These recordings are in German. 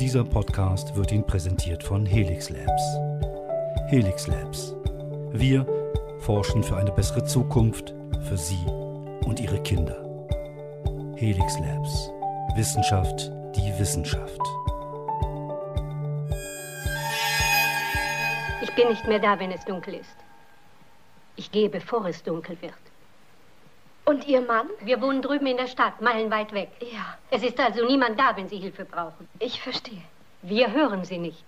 Dieser Podcast wird Ihnen präsentiert von Helix Labs. Helix Labs. Wir forschen für eine bessere Zukunft für Sie und Ihre Kinder. Helix Labs. Wissenschaft, die Wissenschaft. Ich bin nicht mehr da, wenn es dunkel ist. Ich gehe, bevor es dunkel wird. Und Ihr Mann? Wir wohnen drüben in der Stadt, meilenweit weg. Ja, Es ist also niemand da, wenn Sie Hilfe brauchen. ich verstehe. Wir hören Sie nicht.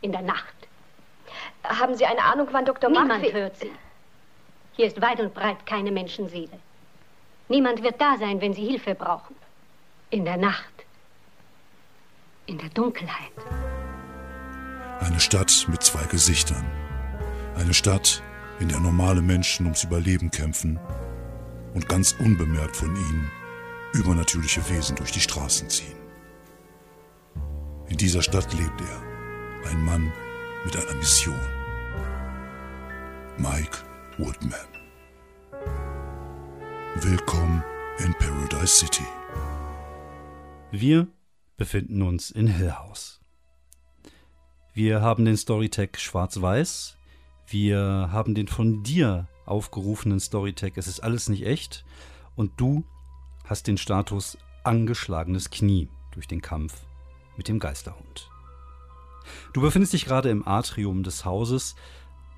In der Nacht. Haben Sie eine Ahnung, wann Dr. Niemand hört Sie. Hier ist weit und breit keine Menschenseele. Niemand wird da sein, wenn Sie Hilfe brauchen. In der Nacht. In der Dunkelheit. Eine Stadt mit zwei Gesichtern. Eine Stadt, in der normale Menschen ums Überleben kämpfen und ganz unbemerkt von ihnen übernatürliche Wesen durch die Straßen ziehen. In dieser Stadt lebt er, ein Mann mit einer Mission. Mike Woodman. Willkommen in Paradise City. Wir befinden uns in Hill House. Wir haben den Storytag schwarz-weiß. Wir haben den von dir aufgerufenen Storytag Es ist alles nicht echt. Und du hast den Status angeschlagenes Knie durch den Kampf mit dem Geisterhund. Du befindest dich gerade im Atrium des Hauses,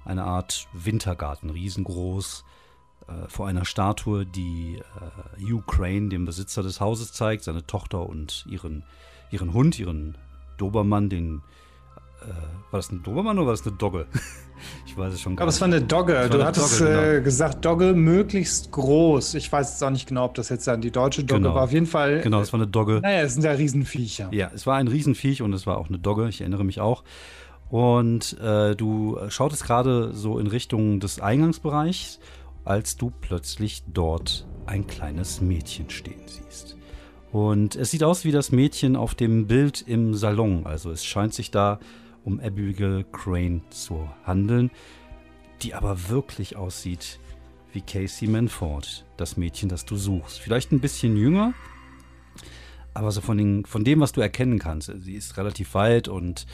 eine Art Wintergarten, riesengroß, äh, vor einer Statue, die äh, Hugh Crane, dem Besitzer des Hauses, zeigt, seine Tochter und ihren, ihren Hund, ihren Dobermann, den. Äh, war das ein Dobermann oder war das eine Dogge? ich weiß es schon gar Aber es war eine Dogge. Du hattest Dogge, genau. äh, gesagt, Dogge möglichst groß. Ich weiß jetzt auch nicht genau, ob das jetzt dann die deutsche Dogge Genau. war. Auf jeden Fall. Genau, es war eine Dogge. Naja, es sind ja Riesenviecher. Ja, es war ein Riesenviech und es war auch eine Dogge, ich erinnere mich auch. Und äh, du schautest gerade so in Richtung des Eingangsbereichs, als du plötzlich dort ein kleines Mädchen stehen siehst. Und es sieht aus wie das Mädchen auf dem Bild im Salon. Also es scheint sich da um Abigail Crane zu handeln, die aber wirklich aussieht wie Casey Manford, das Mädchen, das du suchst. Vielleicht ein bisschen jünger, aber so von, den, von dem, was du erkennen kannst, sie ist relativ weit und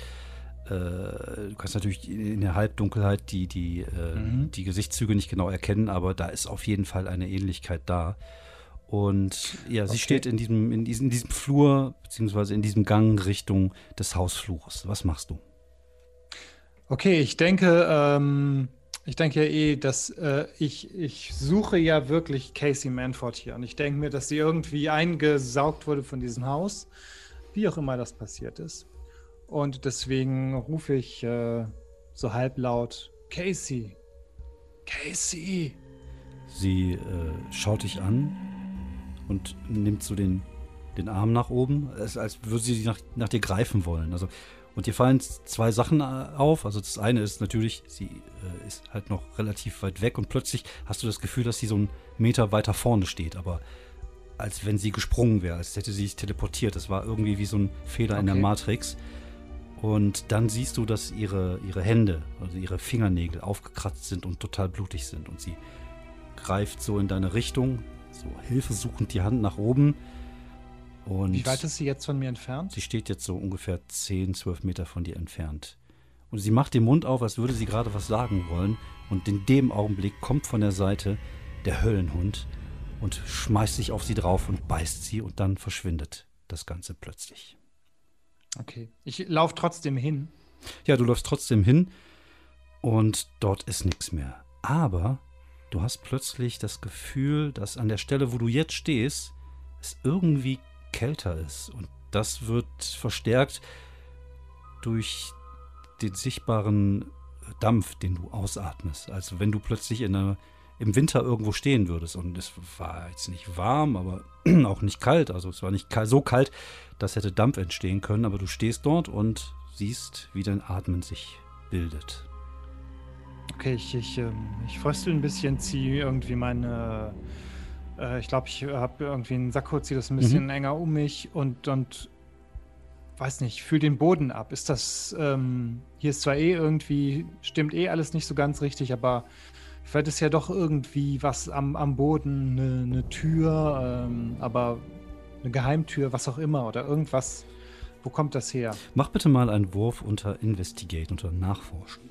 äh, du kannst natürlich in der Halbdunkelheit die, die, äh, Mhm. die Gesichtszüge nicht genau erkennen, aber da ist auf jeden Fall eine Ähnlichkeit da. Und ja, sie Okay. steht in diesem, in, diesem, in diesem Flur, beziehungsweise in diesem Gang Richtung des Hausflures. Was machst du? Okay, ich denke, ähm, ich denke ja eh, dass äh, ich, ich suche ja wirklich Casey Manford hier. Und ich denke mir, dass sie irgendwie eingesaugt wurde von diesem Haus, wie auch immer das passiert ist. Und deswegen rufe ich äh, so halblaut, Casey, Casey. Sie äh, schaut dich an und nimmt so den, den Arm nach oben, als, als würde sie nach, nach dir greifen wollen. Also, und dir fallen zwei Sachen äh, auf. Also das eine ist natürlich, sie äh, ist halt noch relativ weit weg und plötzlich hast du das Gefühl, dass sie so einen Meter weiter vorne steht, aber als wenn sie gesprungen wäre, als hätte sie sich teleportiert. Das war irgendwie wie so ein Fehler in der Okay. Matrix. Und dann siehst du, dass ihre, ihre Hände, also ihre Fingernägel aufgekratzt sind und total blutig sind. Und sie greift so in deine Richtung, so hilfesuchend die Hand nach oben. Und Wie weit ist sie jetzt von mir entfernt? sie steht jetzt so ungefähr 10, 12 Meter von dir entfernt. Und sie macht den Mund auf, als würde sie gerade was sagen wollen. Und in dem Augenblick kommt von der Seite der Höllenhund und schmeißt sich auf sie drauf und beißt sie und dann verschwindet das Ganze plötzlich. Okay. Ich laufe trotzdem hin. Ja, du läufst trotzdem hin und dort ist nichts mehr. Aber du hast plötzlich das Gefühl, dass an der Stelle, wo du jetzt stehst, es irgendwie kälter ist. Und das wird verstärkt durch den sichtbaren Dampf, den du ausatmest. Also wenn du plötzlich in einer, im Winter irgendwo stehen würdest. Und es war jetzt nicht warm, aber auch nicht kalt. Also es war nicht so kalt, dass hätte Dampf entstehen können. Aber du stehst dort und siehst, wie dein Atmen sich bildet. Okay, ich, ich, ähm, ich fröstel ein bisschen, ziehe irgendwie meine. Äh, ich glaube, ich habe irgendwie einen Sakko, ziehe das ein bisschen enger um mich und, und weiß nicht, fühle den Boden ab. Ist das. Ähm, hier ist zwar eh irgendwie. Stimmt eh alles nicht so ganz richtig, aber vielleicht ist ja doch irgendwie was am, am Boden, eine, eine Tür, ähm, aber eine Geheimtür, was auch immer oder irgendwas, Wo kommt das her? Mach bitte mal einen Wurf unter Investigate, unter Nachforschen.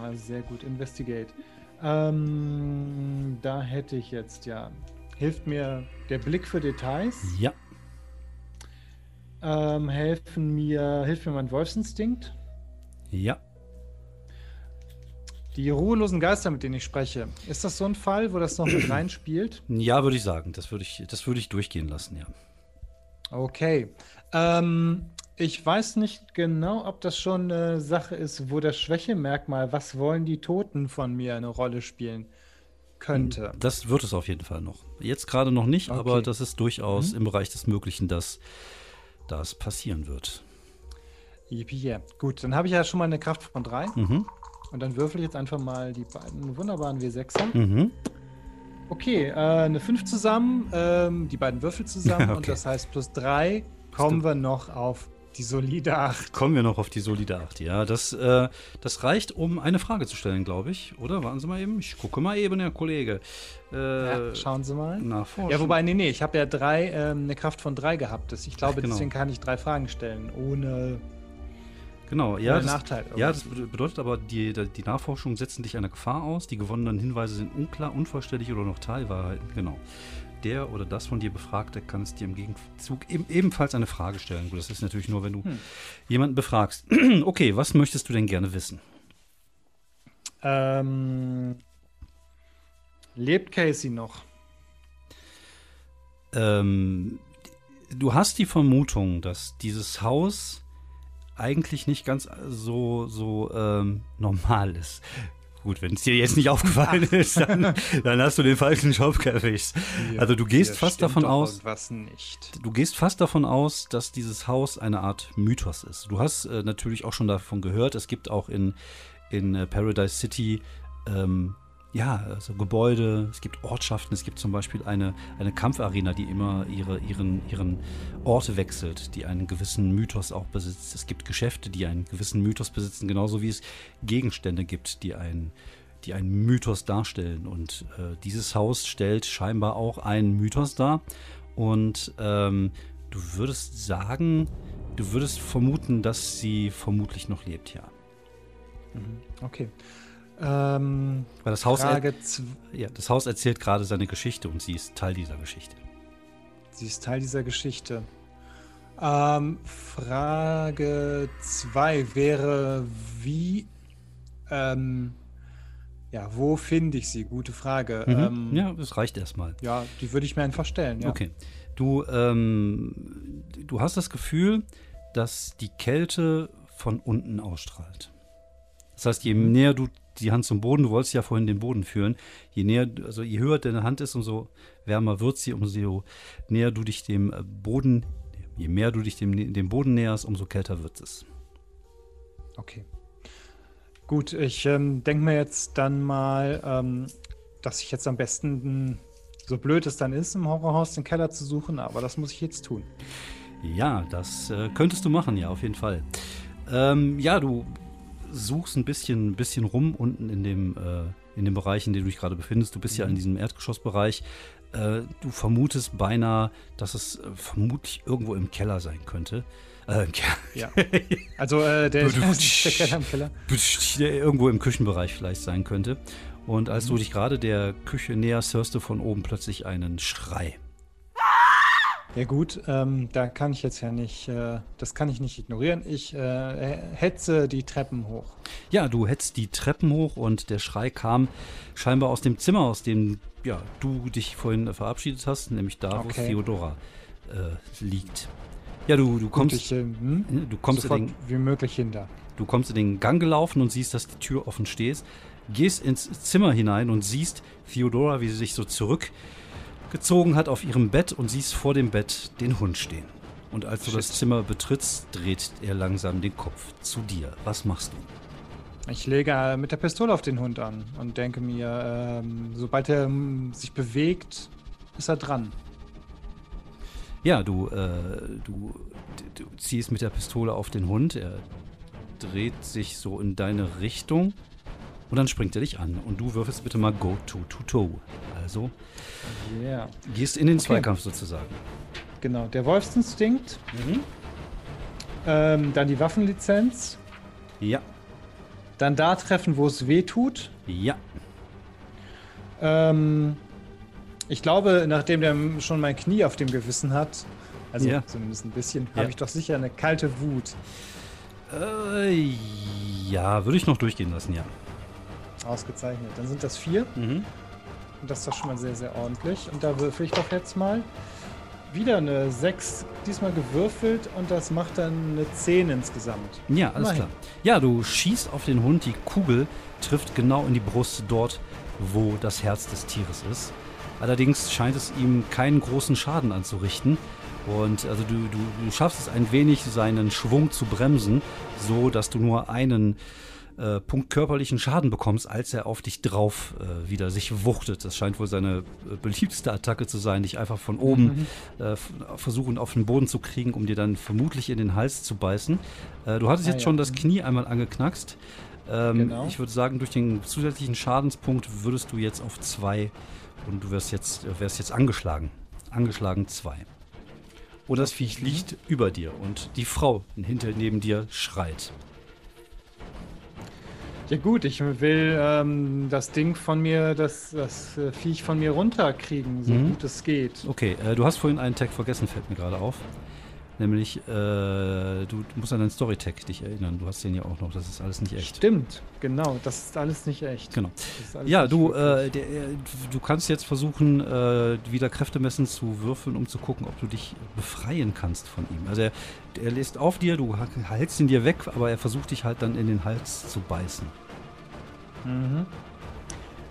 Ah, sehr gut, Investigate. Ähm, da hätte ich jetzt ja. Hilft mir der Blick für Details? Ja. Ähm, helfen mir, hilft mir mein Wolfsinstinkt? Ja. Die ruhelosen Geister, mit denen ich spreche, ist das so ein Fall, wo das noch mit reinspielt? Ja, würde ich sagen. Das würde ich, das würde ich durchgehen lassen, ja. Okay. Ähm, ich weiß nicht genau, ob das schon eine Sache ist, wo das Schwächemerkmal, was wollen die Toten von mir, eine Rolle spielen könnte. Das wird es auf jeden Fall noch. Jetzt gerade noch nicht, Okay. aber das ist durchaus Mhm. im Bereich des Möglichen, dass das passieren wird. Yeah. Gut, dann habe ich ja schon mal eine Kraft von drei. Mhm. Und dann würfel ich jetzt einfach mal die beiden wunderbaren W6er. Mhm. Okay, äh, eine 5 zusammen, ähm, die beiden Würfel zusammen. Und Okay. das heißt, plus 3 kommen wir noch auf die solide 8. Kommen wir noch auf die solide 8. Ja, das, äh, das reicht, um eine Frage zu stellen, glaube ich. Oder? Warten Sie mal eben. Ich gucke mal eben, Herr Kollege. Äh, Ja, schauen Sie mal. nachforschen. Ja, wobei, nee, nee, ich habe ja drei, ähm, eine Kraft von 3 gehabt. Das- Ich glaube, Ach, genau. deswegen kann ich drei Fragen stellen, ohne, Genau, ja. Das, Nachteil. ja, das bede- bedeutet aber, die, die Nachforschungen setzen dich einer Gefahr aus. Die gewonnenen Hinweise sind unklar, unvollständig oder noch Teilwahrheiten. Genau. Der oder das von dir Befragte kann es dir im Gegenzug eben, ebenfalls eine Frage stellen. Gut, das ist natürlich nur, wenn du Hm. jemanden befragst. okay, was möchtest du denn gerne wissen? ähm, lebt Casey noch? Ähm, du hast die Vermutung, dass dieses Haus eigentlich nicht ganz so, so ähm, normal ist. Gut, wenn es dir jetzt nicht aufgefallen ist, dann, dann hast du den falschen Job erwischt. Also du gehst fast davon aus, du gehst fast davon aus, dass dieses Haus eine Art Mythos ist. Du hast äh, natürlich auch schon davon gehört, es gibt auch in, in äh, Paradise City ähm, ja, also Gebäude, es gibt Ortschaften, es gibt zum Beispiel eine, eine Kampfarena, die immer ihre, ihren, ihren Ort wechselt, die einen gewissen Mythos auch besitzt. Es gibt Geschäfte, die einen gewissen Mythos besitzen, genauso wie es Gegenstände gibt, die einen, die einen Mythos darstellen. Und äh, dieses Haus stellt scheinbar auch einen Mythos dar. Und ähm, du würdest sagen, du würdest vermuten, dass sie vermutlich noch lebt, ja. Okay. Ähm, Weil das Haus, Frage ja, das Haus erzählt gerade seine Geschichte und sie ist Teil dieser Geschichte. Sie ist Teil dieser Geschichte. Ähm, Frage 2 wäre, wie, ähm, ja, wo finde ich sie? Gute Frage. Mhm. Ähm, ja, das reicht erstmal. ja, die würde ich mir einfach stellen, ja. Okay. Du, ähm, du hast das Gefühl, dass die Kälte von unten ausstrahlt. Das heißt, je Mhm. näher du die Hand zum Boden, du wolltest ja vorhin den Boden führen, je näher, also je höher deine Hand ist, umso wärmer wird sie, umso näher du dich dem äh, Boden, je mehr du dich dem, dem Boden näherst, umso kälter wird es. Okay. Gut, ich ähm, denke mir jetzt dann mal, ähm, dass ich jetzt am besten, mh, so blöd es dann ist, im Horrorhaus den Keller zu suchen, aber das muss ich jetzt tun. Ja, das äh, könntest du machen, ja, auf jeden Fall. Ähm, ja, du suchst ein bisschen, bisschen rum unten in dem, äh, in dem Bereich, in dem du dich gerade befindest. Du bist ja in diesem Erdgeschossbereich. Äh, du vermutest beinahe, dass es äh, vermutlich irgendwo im Keller sein könnte. Äh, im Keller. Ja. Also äh, der, der Keller im Keller. der irgendwo im Küchenbereich vielleicht sein könnte. Und als Mhm. du dich gerade der Küche näherst, hörst du von oben plötzlich einen Schrei. Ja gut, ähm, da kann ich jetzt ja nicht, äh, das kann ich nicht ignorieren. Ich äh, hetze die Treppen hoch. Ja, du hetzt die Treppen hoch und der Schrei kam scheinbar aus dem Zimmer, aus dem ja, du dich vorhin verabschiedet hast, nämlich da, wo Okay. Theodora äh, liegt. Ja, du, du kommst, ich, äh, hm, du, kommst in sofort den, wie möglich hinter. du kommst in den Gang gelaufen und siehst, dass die Tür offen steht. Gehst ins Zimmer hinein und siehst Theodora, wie sie sich so zurückgezogen hat auf ihrem Bett und siehst vor dem Bett den Hund stehen. Und als du das Shit. Zimmer betrittst, dreht er langsam den Kopf zu dir. Was machst du? Ich lege äh, mit der Pistole auf den Hund an und denke mir, ähm, sobald er ähm, sich bewegt, ist er dran. Ja, du, äh, du, du ziehst mit der Pistole auf den Hund. Er dreht sich so in deine Richtung und dann springt er dich an. Und du würfelst bitte mal Go to to toe. Also Ja. gehst in den Okay. Zweikampf sozusagen. Genau, der Wolfsinstinkt. Ähm, dann die Waffenlizenz. Ja. Dann da treffen, wo es weh tut. Ja. Ähm, ich glaube, nachdem der schon mein Knie auf dem Gewissen hat, also Ja. zumindest ein bisschen, Ja. habe ich doch sicher eine kalte Wut. Äh, ja, würde ich noch durchgehen lassen, ja. Ausgezeichnet. Dann sind das vier. Mhm. Und das ist doch schon mal sehr, sehr ordentlich. Und da würfel ich doch jetzt mal wieder eine 6, diesmal gewürfelt und das macht dann eine 10 insgesamt. Ja, alles Immerhin. klar. Ja, du schießt auf den Hund, die Kugel trifft genau in die Brust dort, wo das Herz des Tieres ist. Allerdings scheint es ihm keinen großen Schaden anzurichten. Und also du, du, du schaffst es ein wenig, seinen Schwung zu bremsen, so dass du nur einen äh, Punkt körperlichen Schaden bekommst, als er auf dich drauf äh, wieder sich wuchtet. Das scheint wohl seine äh, beliebteste Attacke zu sein, dich einfach von oben äh, f- versuchen auf den Boden zu kriegen, um dir dann vermutlich in den Hals zu beißen. Äh, du hattest Ah, jetzt ja. schon das Mhm. Knie einmal angeknackst. Ähm, Genau. Ich würde sagen, durch den zusätzlichen Schadenspunkt würdest du jetzt auf zwei und du wirst jetzt, äh, wärst jetzt angeschlagen. Angeschlagen zwei. Und das Viech liegt über dir und die Frau hinter neben dir schreit. Ja gut, ich will ähm, das Ding von mir, das, das äh, Viech von mir runterkriegen, so Mhm. gut es geht. Okay, äh, du hast vorhin einen Tag vergessen, fällt mir gerade auf. Nämlich, äh, du, musst an deinen Story-Tag dich erinnern. Du hast den ja auch noch. Das ist alles nicht echt. Stimmt, genau, das ist alles nicht echt. Genau. Ja, du, äh, der, äh, du kannst jetzt versuchen, äh, wieder Kräftemessen zu würfeln, um zu gucken, ob du dich befreien kannst von ihm. Also er, er lässt auf dir, du hältst ihn dir weg, aber er versucht dich halt dann in den Hals zu beißen. Mhm.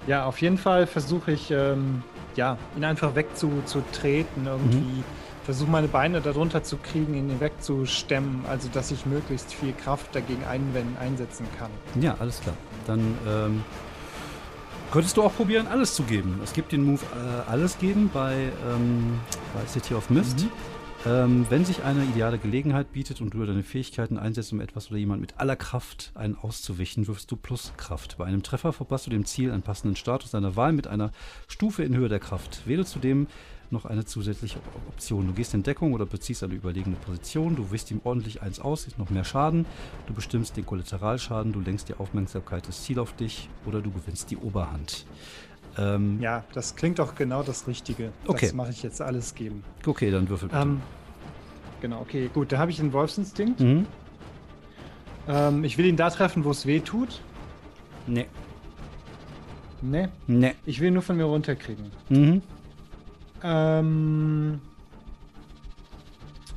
Ja, auf jeden Fall versuche ich, ähm, ja, ihn einfach wegzutreten irgendwie. Mhm. Versuche meine Beine darunter zu kriegen, ihn wegzustemmen, also dass ich möglichst viel Kraft dagegen einwenden, einsetzen kann. Ja, alles klar. Dann ähm, könntest du auch probieren, alles zu geben. Es gibt den Move äh, alles geben bei, ähm, bei City of Mist. Mhm. Ähm, wenn sich eine ideale Gelegenheit bietet und du deine Fähigkeiten einsetzt, um etwas oder jemand mit aller Kraft einen auszuwischen, wirfst du plus Kraft. Bei einem Treffer verpasst du dem Ziel einen passenden Status deiner Wahl mit einer Stufe in Höhe der Kraft. Wähle zudem noch eine zusätzliche Option. Du gehst in Deckung oder beziehst eine überlegene Position, du wischst ihm ordentlich eins aus, ist noch mehr Schaden, du bestimmst den Kollateralschaden, du lenkst die Aufmerksamkeit des Ziels auf dich oder du gewinnst die Oberhand. Ähm, Ja, das klingt doch genau das Richtige. Okay. Das mache ich jetzt alles geben. Okay, dann würfel bitte. Ähm, genau, okay, gut. Da habe ich den Wolfsinstinkt. mhm. Ähm, ich will ihn da treffen, wo es weh tut. Nee. Ne, Nee. ich will ihn nur von mir runterkriegen. Mhm. Ähm,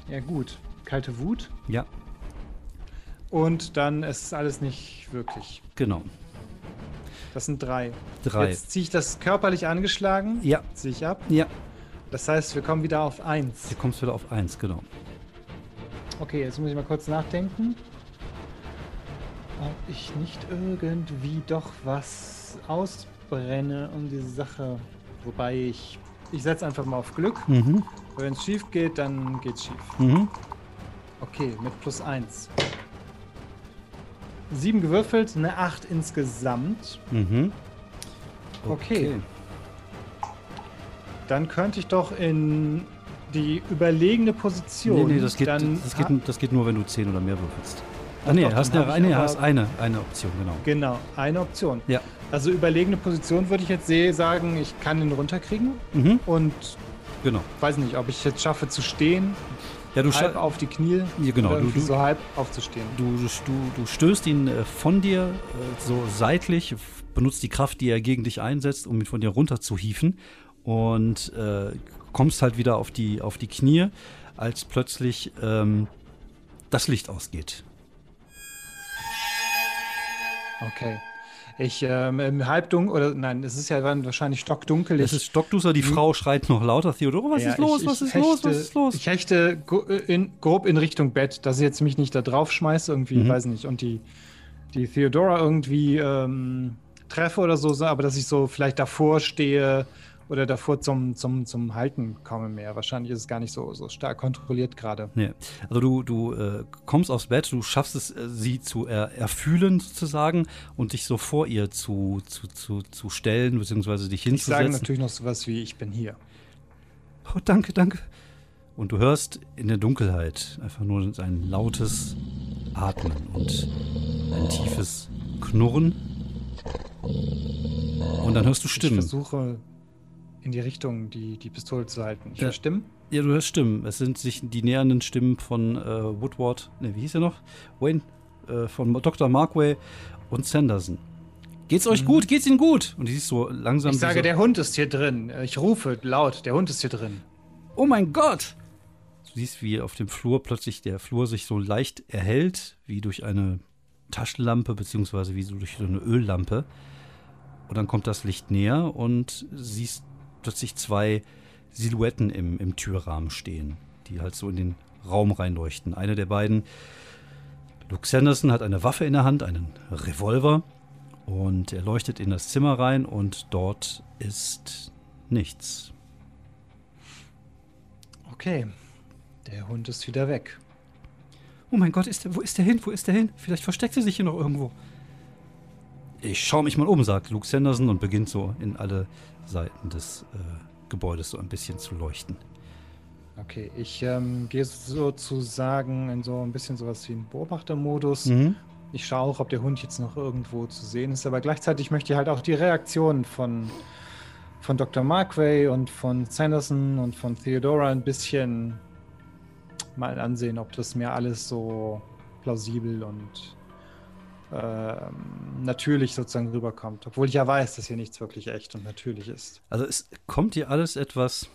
ja, gut. Kalte Wut. Ja, Und dann ist es alles nicht wirklich. genau. Das sind drei. Drei. Jetzt ziehe ich das körperlich angeschlagen. Ja, Ziehe ich ab. ja. Das heißt, wir kommen wieder auf eins. Hier kommst du wieder auf eins, genau. Okay, jetzt muss ich mal kurz nachdenken. Ob ich nicht irgendwie doch was ausbrenne um diese Sache. Wobei ich. Ich setze einfach mal auf Glück. Mhm. Wenn es schief geht, dann geht's schief. Mhm. Okay, mit plus eins. Sieben gewürfelt, eine acht insgesamt. Mhm. Okay. Dann könnte ich doch in die überlegene Position. Nee, nee, das geht, dann das, geht, das geht nur, wenn du zehn oder mehr würfelst. Ah, Ach nee, doch, hast, eine, nee, hast eine, eine Option, genau. Genau, eine Option. Ja. Also überlegene Position würde ich jetzt sagen, ich kann ihn runterkriegen Mhm. und Genau. weiß nicht, ob ich jetzt schaffe zu stehen, Ja, du, halb auf die Knie Ja, genau, du- du- so halb aufzustehen. du, du, du stößt ihn äh, von dir äh, so seitlich, benutzt die Kraft, die er gegen dich einsetzt, um ihn von dir runter zu hieven und äh, kommst halt wieder auf die, auf die Knie, als plötzlich ähm, das Licht ausgeht. Okay. Ich ähm, im Halbdunkel, oder nein, es ist ja dann wahrscheinlich stockdunkel. Es ist stockduster, die Frau schreit noch lauter. Theodore, was Ja, ist los? ich- was ich ist los? hechte- Was ist los? Ich hechte gro- in, grob in Richtung Bett, dass ich jetzt mich nicht da drauf schmeiße, irgendwie, Mhm. weiß nicht, und die, die Theodora irgendwie ähm, treffe oder so, aber dass ich so vielleicht davor stehe oder davor zum, zum, zum Halten komme mehr. Wahrscheinlich ist es gar nicht so, so stark kontrolliert gerade. Nee. Also du, du äh, kommst aufs Bett, du schaffst es, äh, sie zu er, erfühlen sozusagen und dich so vor ihr zu, zu, zu, zu stellen, beziehungsweise dich Ich sage hinzusetzen. natürlich noch sowas wie, ich bin hier. Oh, danke, danke. Und du hörst in der Dunkelheit einfach nur ein lautes Atmen und ein tiefes Knurren. Und dann hörst du Stimmen. Ich versuche in die Richtung die, die Pistole zu halten. Ich höre Stimmen? Ja, du hörst Stimmen. Es sind sich die nähernden Stimmen von äh, Woodward, ne, wie hieß er noch? Wayne, äh, von Dr. Markway und Sanderson. Geht's euch mhm. gut? Geht's Ihnen gut? Und die siehst so langsam. Ich sage, so, der Hund ist hier drin. Ich rufe laut, der Hund ist hier drin. Oh mein Gott! Du siehst, wie auf dem Flur plötzlich der Flur sich so leicht erhellt, wie durch eine Taschenlampe, beziehungsweise wie so durch so eine Öllampe. Und dann kommt das Licht näher und siehst plötzlich zwei Silhouetten im, im Türrahmen stehen, die halt so in den Raum reinleuchten. Eine der beiden, Luke Sanderson, hat eine Waffe in der Hand, einen Revolver. Und er leuchtet in das Zimmer rein und dort ist nichts. Okay, der Hund ist wieder weg. Oh mein Gott, ist der, wo ist der hin? Wo ist der hin? Vielleicht versteckt er sich hier noch irgendwo. Ich schaue mich mal um, sagt Luke Sanderson und beginnt so in alle Seiten des äh, Gebäudes so ein bisschen zu leuchten. Okay, ich ähm, gehe sozusagen in so ein bisschen sowas wie einen Beobachtermodus mhm. Ich schaue auch, ob der Hund jetzt noch irgendwo zu sehen ist, aber gleichzeitig möchte ich halt auch die Reaktion von, von Dr. Markway und von Sanderson und von Theodora ein bisschen mal ansehen, ob das mir alles so plausibel und natürlich sozusagen rüberkommt. Obwohl ich ja weiß, dass hier nichts wirklich echt und natürlich ist. Also es kommt dir alles etwas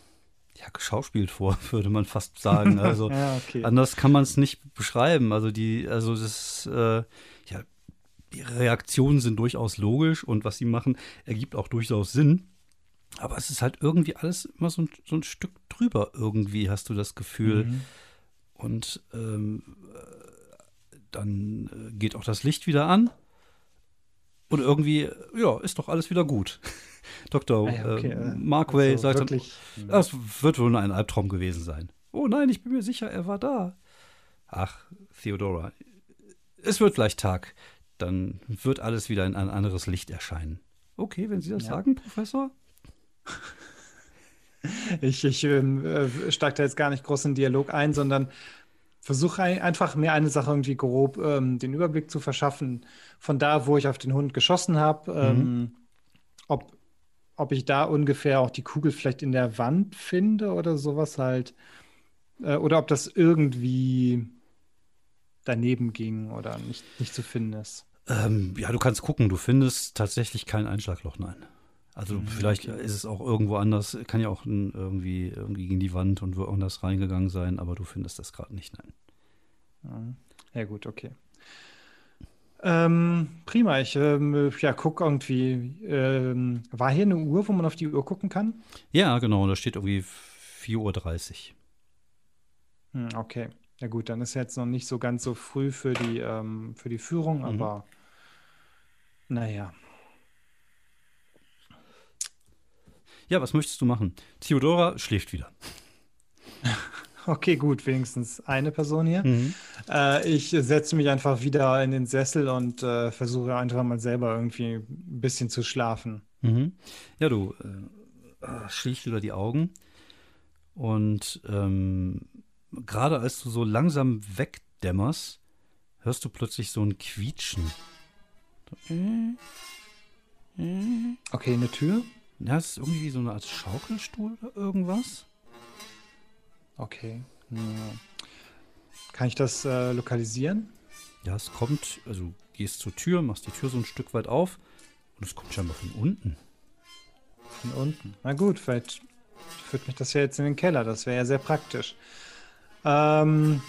ja, geschauspielt vor, würde man fast sagen. Also ja, okay. anders kann man es nicht beschreiben. Also die, also das, äh, ja, die Reaktionen sind durchaus logisch und was sie machen, ergibt auch durchaus Sinn. Aber es ist halt irgendwie alles immer so ein, so ein Stück drüber irgendwie, hast du das Gefühl. Mhm. Und ähm, dann äh, geht auch das Licht wieder an. Und irgendwie, ja, ist doch alles wieder gut. Dr. Ah okay, äh, Markway also sagt wirklich, dann, das wird wohl nur ein Albtraum gewesen sein. Oh nein, ich bin mir sicher, er war da. Ach, Theodora, es wird gleich Tag. Dann wird alles wieder in ein anderes Licht erscheinen. Okay, wenn Sie das ja. sagen, Professor. Ich, ich ähm, äh, steige da jetzt gar nicht groß in Dialog ein, sondern versuche ein, einfach mir eine Sache irgendwie grob ähm, den Überblick zu verschaffen. Von da, wo ich auf den Hund geschossen habe, mhm. ähm, ob ob ich da ungefähr auch die Kugel vielleicht in der Wand finde oder sowas halt. Äh, oder ob das irgendwie daneben ging oder nicht, nicht zu finden ist. Ähm, ja, du kannst gucken, du findest tatsächlich kein Einschlagloch, nein. Also mhm, vielleicht okay. ist es auch irgendwo anders, kann ja auch irgendwie, irgendwie gegen die Wand und woanders reingegangen sein, aber du findest das gerade nicht, nein. Ja, gut, okay. Ähm, prima, ich ähm, ja, gucke irgendwie. Ähm, war hier eine Uhr, wo man auf die Uhr gucken kann? Ja, genau, da steht irgendwie 4.30 Uhr. Hm, okay. Ja gut, dann ist jetzt noch nicht so ganz so früh für die, ähm, für die Führung, mhm. aber naja. Ja, was möchtest du machen? Theodora schläft wieder. Okay, gut, wenigstens eine Person hier. Mhm. Äh, ich setze mich einfach wieder in den Sessel und äh, versuche einfach mal selber irgendwie ein bisschen zu schlafen. Mhm. Ja, du äh, schließt wieder die Augen und ähm, gerade als du so langsam wegdämmerst, hörst du plötzlich so ein Quietschen. Okay, eine Tür? Ja, es ist irgendwie so eine Art Schaukelstuhl oder irgendwas. Okay. Kann ich das äh, lokalisieren? Ja, es kommt, also du gehst zur Tür, machst die Tür so ein Stück weit auf und es kommt scheinbar von unten. Von unten. Na gut, vielleicht führt mich das ja jetzt in den Keller. Das wäre ja sehr praktisch. Ähm,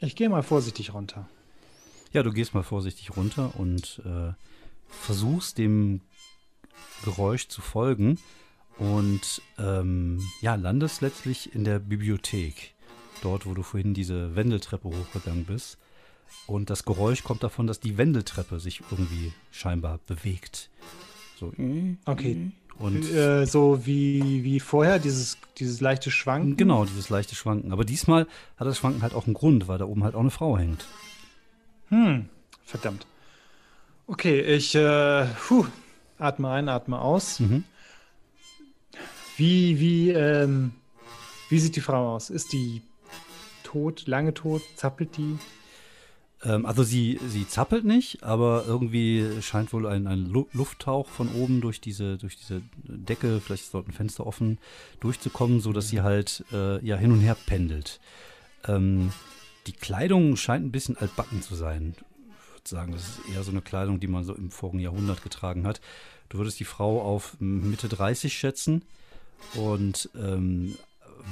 ich gehe mal vorsichtig runter. Ja, du gehst mal vorsichtig runter und äh, versuchst dem Geräusch zu folgen und ähm, ja, landest letztlich in der Bibliothek. Dort, wo du vorhin diese Wendeltreppe hochgegangen bist. Und das Geräusch kommt davon, dass die Wendeltreppe sich irgendwie scheinbar bewegt. So. Okay. Und äh, so wie, wie vorher, dieses, dieses leichte Schwanken. Genau, dieses leichte Schwanken. Aber diesmal hat das Schwanken halt auch einen Grund, weil da oben halt auch eine Frau hängt. Hm, verdammt. Okay, ich äh, puh, atme ein, atme aus. Mhm. Wie, wie, ähm, Wie sieht die Frau aus? Ist die tot, lange tot? Zappelt die? Ähm, also sie, sie zappelt nicht, aber irgendwie scheint wohl ein, ein Lufttauch von oben durch diese, durch diese Decke, vielleicht ist dort ein Fenster offen, durchzukommen, sodass sie halt äh, ja hin und her pendelt. Ähm, die Kleidung scheint ein bisschen altbacken zu sein. Sagen, das ist eher so eine Kleidung, die man so im vorigen Jahrhundert getragen hat. Du würdest die Frau auf Mitte 30 schätzen und ähm,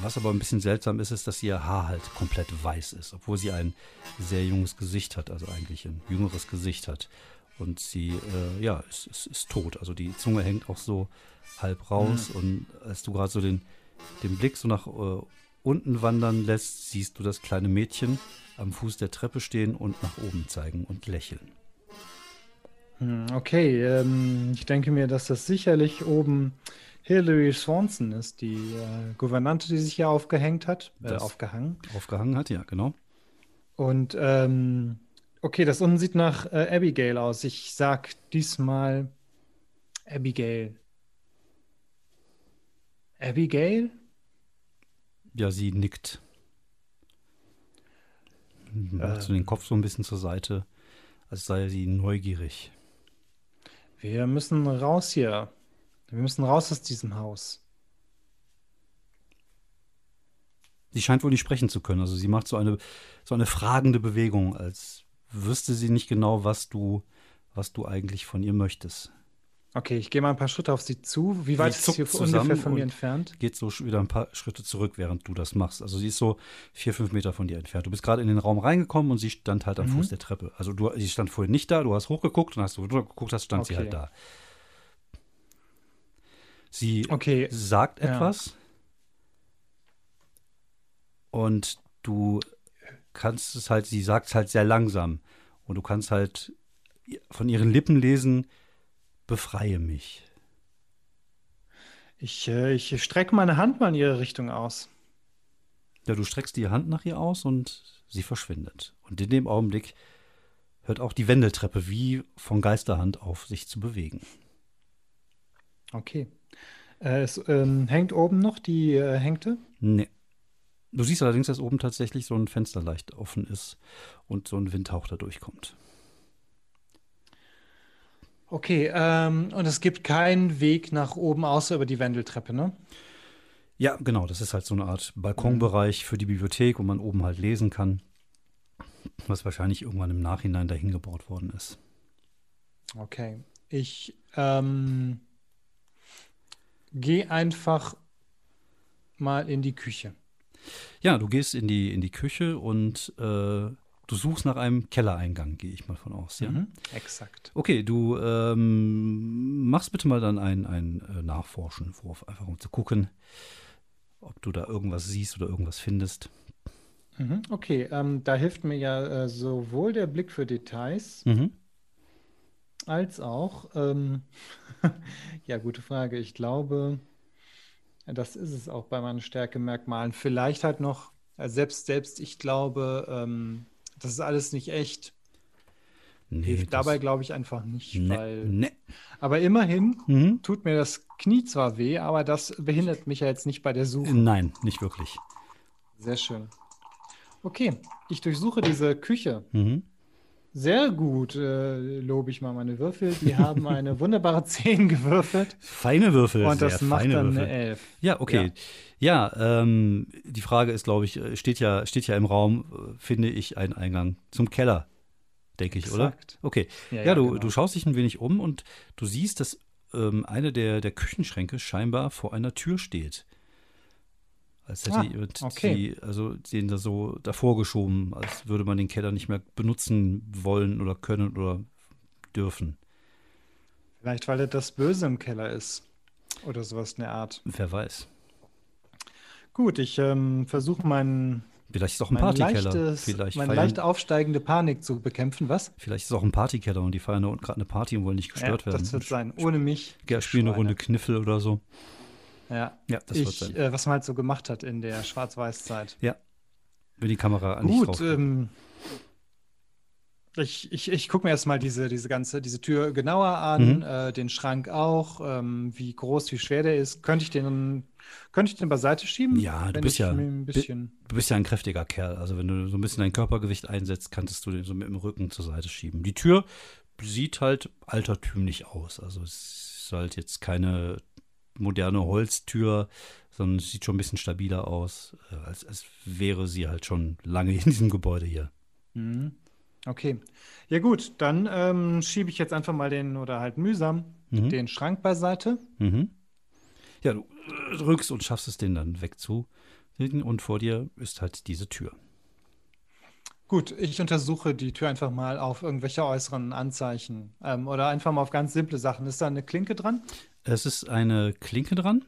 was aber ein bisschen seltsam ist, ist, dass ihr Haar halt komplett weiß ist, obwohl sie ein sehr junges Gesicht hat, also eigentlich ein jüngeres Gesicht hat. Und sie, äh, ja, ist, ist, ist, tot. Also die Zunge hängt auch so halb raus. Mhm. Und als du gerade so den, den Blick so nach äh, unten wandern lässt, siehst du das kleine Mädchen am Fuß der Treppe stehen und nach oben zeigen und lächeln. Hm, okay, ähm, ich denke mir, dass das sicherlich oben Hilary Swanson ist die äh, Gouvernante, die sich hier aufgehängt hat, äh, aufgehangen. Aufgehangen hat, ja, genau. Und ähm, okay, das unten sieht nach äh, Abigail aus. Ich sag diesmal Abigail. Abigail? Ja, sie nickt. Macht so den. Kopf so ein bisschen zur Seite, als sei sie neugierig. Wir müssen raus hier. Wir müssen raus aus diesem Haus. Sie scheint wohl nicht sprechen zu können. Also sie macht so eine, so eine fragende Bewegung, als wüsste sie nicht genau, was du, was du eigentlich von ihr möchtest. Okay, ich gehe mal ein paar Schritte auf sie zu. Wie weit ist sie ungefähr von mir entfernt? Geht so wieder ein paar Schritte zurück, während du das machst. Also sie ist so vier, fünf Meter von dir entfernt. Du bist gerade in den Raum reingekommen und sie stand halt am mhm. Fuß der Treppe. Also du, sie stand vorhin nicht da, du hast hochgeguckt und hast du geguckt hast, stand okay. sie halt da. Sie okay. sagt ja. etwas und du kannst es halt, sie sagt es halt sehr langsam und du kannst halt von ihren Lippen lesen, befreie mich. Ich, äh, ich strecke meine Hand mal in ihre Richtung aus. Ja, du streckst die Hand nach ihr aus und sie verschwindet. Und in dem Augenblick hört auch die Wendeltreppe wie von Geisterhand auf sich zu bewegen. Okay. Äh, es ähm, hängt oben noch die äh, Hängte? Nee. Du siehst allerdings, dass oben tatsächlich so ein Fenster leicht offen ist und so ein Windhauch da durchkommt. Okay, ähm, und es gibt keinen Weg nach oben außer über die Wendeltreppe, ne? Ja, genau. Das ist halt so eine Art Balkonbereich für die Bibliothek, wo man oben halt lesen kann. Was wahrscheinlich irgendwann im Nachhinein dahin gebaut worden ist. Okay. Ich ähm, geh einfach mal in die Küche. Ja, du gehst in die, in die Küche und äh, du suchst nach einem Kellereingang, gehe ich mal von aus, ja? Mhm, exakt. Okay, du ähm, machst bitte mal dann einen, einen äh, Nachforschenwurf, einfach um zu gucken, ob du da irgendwas siehst oder irgendwas findest. Mhm, okay, ähm, da hilft mir ja äh, sowohl der Blick für Details mhm. als auch ähm, Ja, gute Frage. Ich glaube, das ist es auch bei meinen Stärkemerkmalen. Vielleicht halt noch, äh, selbst, selbst ich glaube, ähm, das ist alles nicht echt. Nee, dabei glaube ich einfach nicht, ne, weil. Ne. Aber immerhin mhm. tut mir das Knie zwar weh, aber das behindert mich ja jetzt nicht bei der Suche. Nein, nicht wirklich. Sehr schön. Okay, ich durchsuche diese Küche. Mhm. Sehr gut, äh, lobe ich mal meine Würfel. Die haben eine wunderbare 10 gewürfelt. Feine Würfel. Und das macht dann Würfel. eine 11. Ja, okay. Ja, ja ähm, die Frage ist, glaube ich, äh, steht ja, steht ja im Raum, äh, finde ich einen Eingang zum Keller, denke ich, Exakt. oder? Okay. Ja, ja, ja du, genau. du schaust dich ein wenig um und du siehst, dass ähm, eine der, der Küchenschränke scheinbar vor einer Tür steht. Als hätte ah, okay. die, also den da so davor geschoben, als würde man den Keller nicht mehr benutzen wollen oder können oder dürfen. Vielleicht, weil er das Böse im Keller ist. Oder sowas in der Art. Wer weiß. Gut, ich ähm, versuche meinen. Vielleicht ist es auch ein Partykeller. Vielleicht meine leicht aufsteigende Panik zu bekämpfen. Was? Vielleicht ist es auch ein Partykeller und die feiern gerade eine Party und wollen nicht gestört ja, werden. Das wird sein. Ohne mich. Ja, spielen eine Runde Kniffel oder so. Ja, ja das ich, wird sein. Äh, was man halt so gemacht hat in der Schwarz-Weiß-Zeit. Ja. Wenn die Kamera an Gut, ähm, Ich, ich, ich gucke mir erstmal diese, diese ganze, diese Tür genauer an, mhm. äh, den Schrank auch, ähm, wie groß, wie schwer der ist. Könnte ich den, könnte ich den beiseite schieben? Ja, du bist ja, ein bisschen du bist ja ein kräftiger Kerl. Also wenn du so ein bisschen dein Körpergewicht einsetzt, kannst du den so mit dem Rücken zur Seite schieben. Die Tür sieht halt altertümlich aus. Also es ist halt jetzt keine moderne Holztür, sondern es sieht schon ein bisschen stabiler aus, äh, als, als wäre sie halt schon lange in diesem Gebäude hier. Mhm. Okay. Ja gut, dann ähm, schiebe ich jetzt einfach mal den, oder halt mühsam, mhm. den Schrank beiseite. Mhm. Ja, du drückst und schaffst es, den dann wegzu. Und vor dir ist halt diese Tür. Gut, ich untersuche die Tür einfach mal auf irgendwelche äußeren Anzeichen ähm, oder einfach mal auf ganz simple Sachen. Ist da eine Klinke dran? Es ist eine Klinke dran.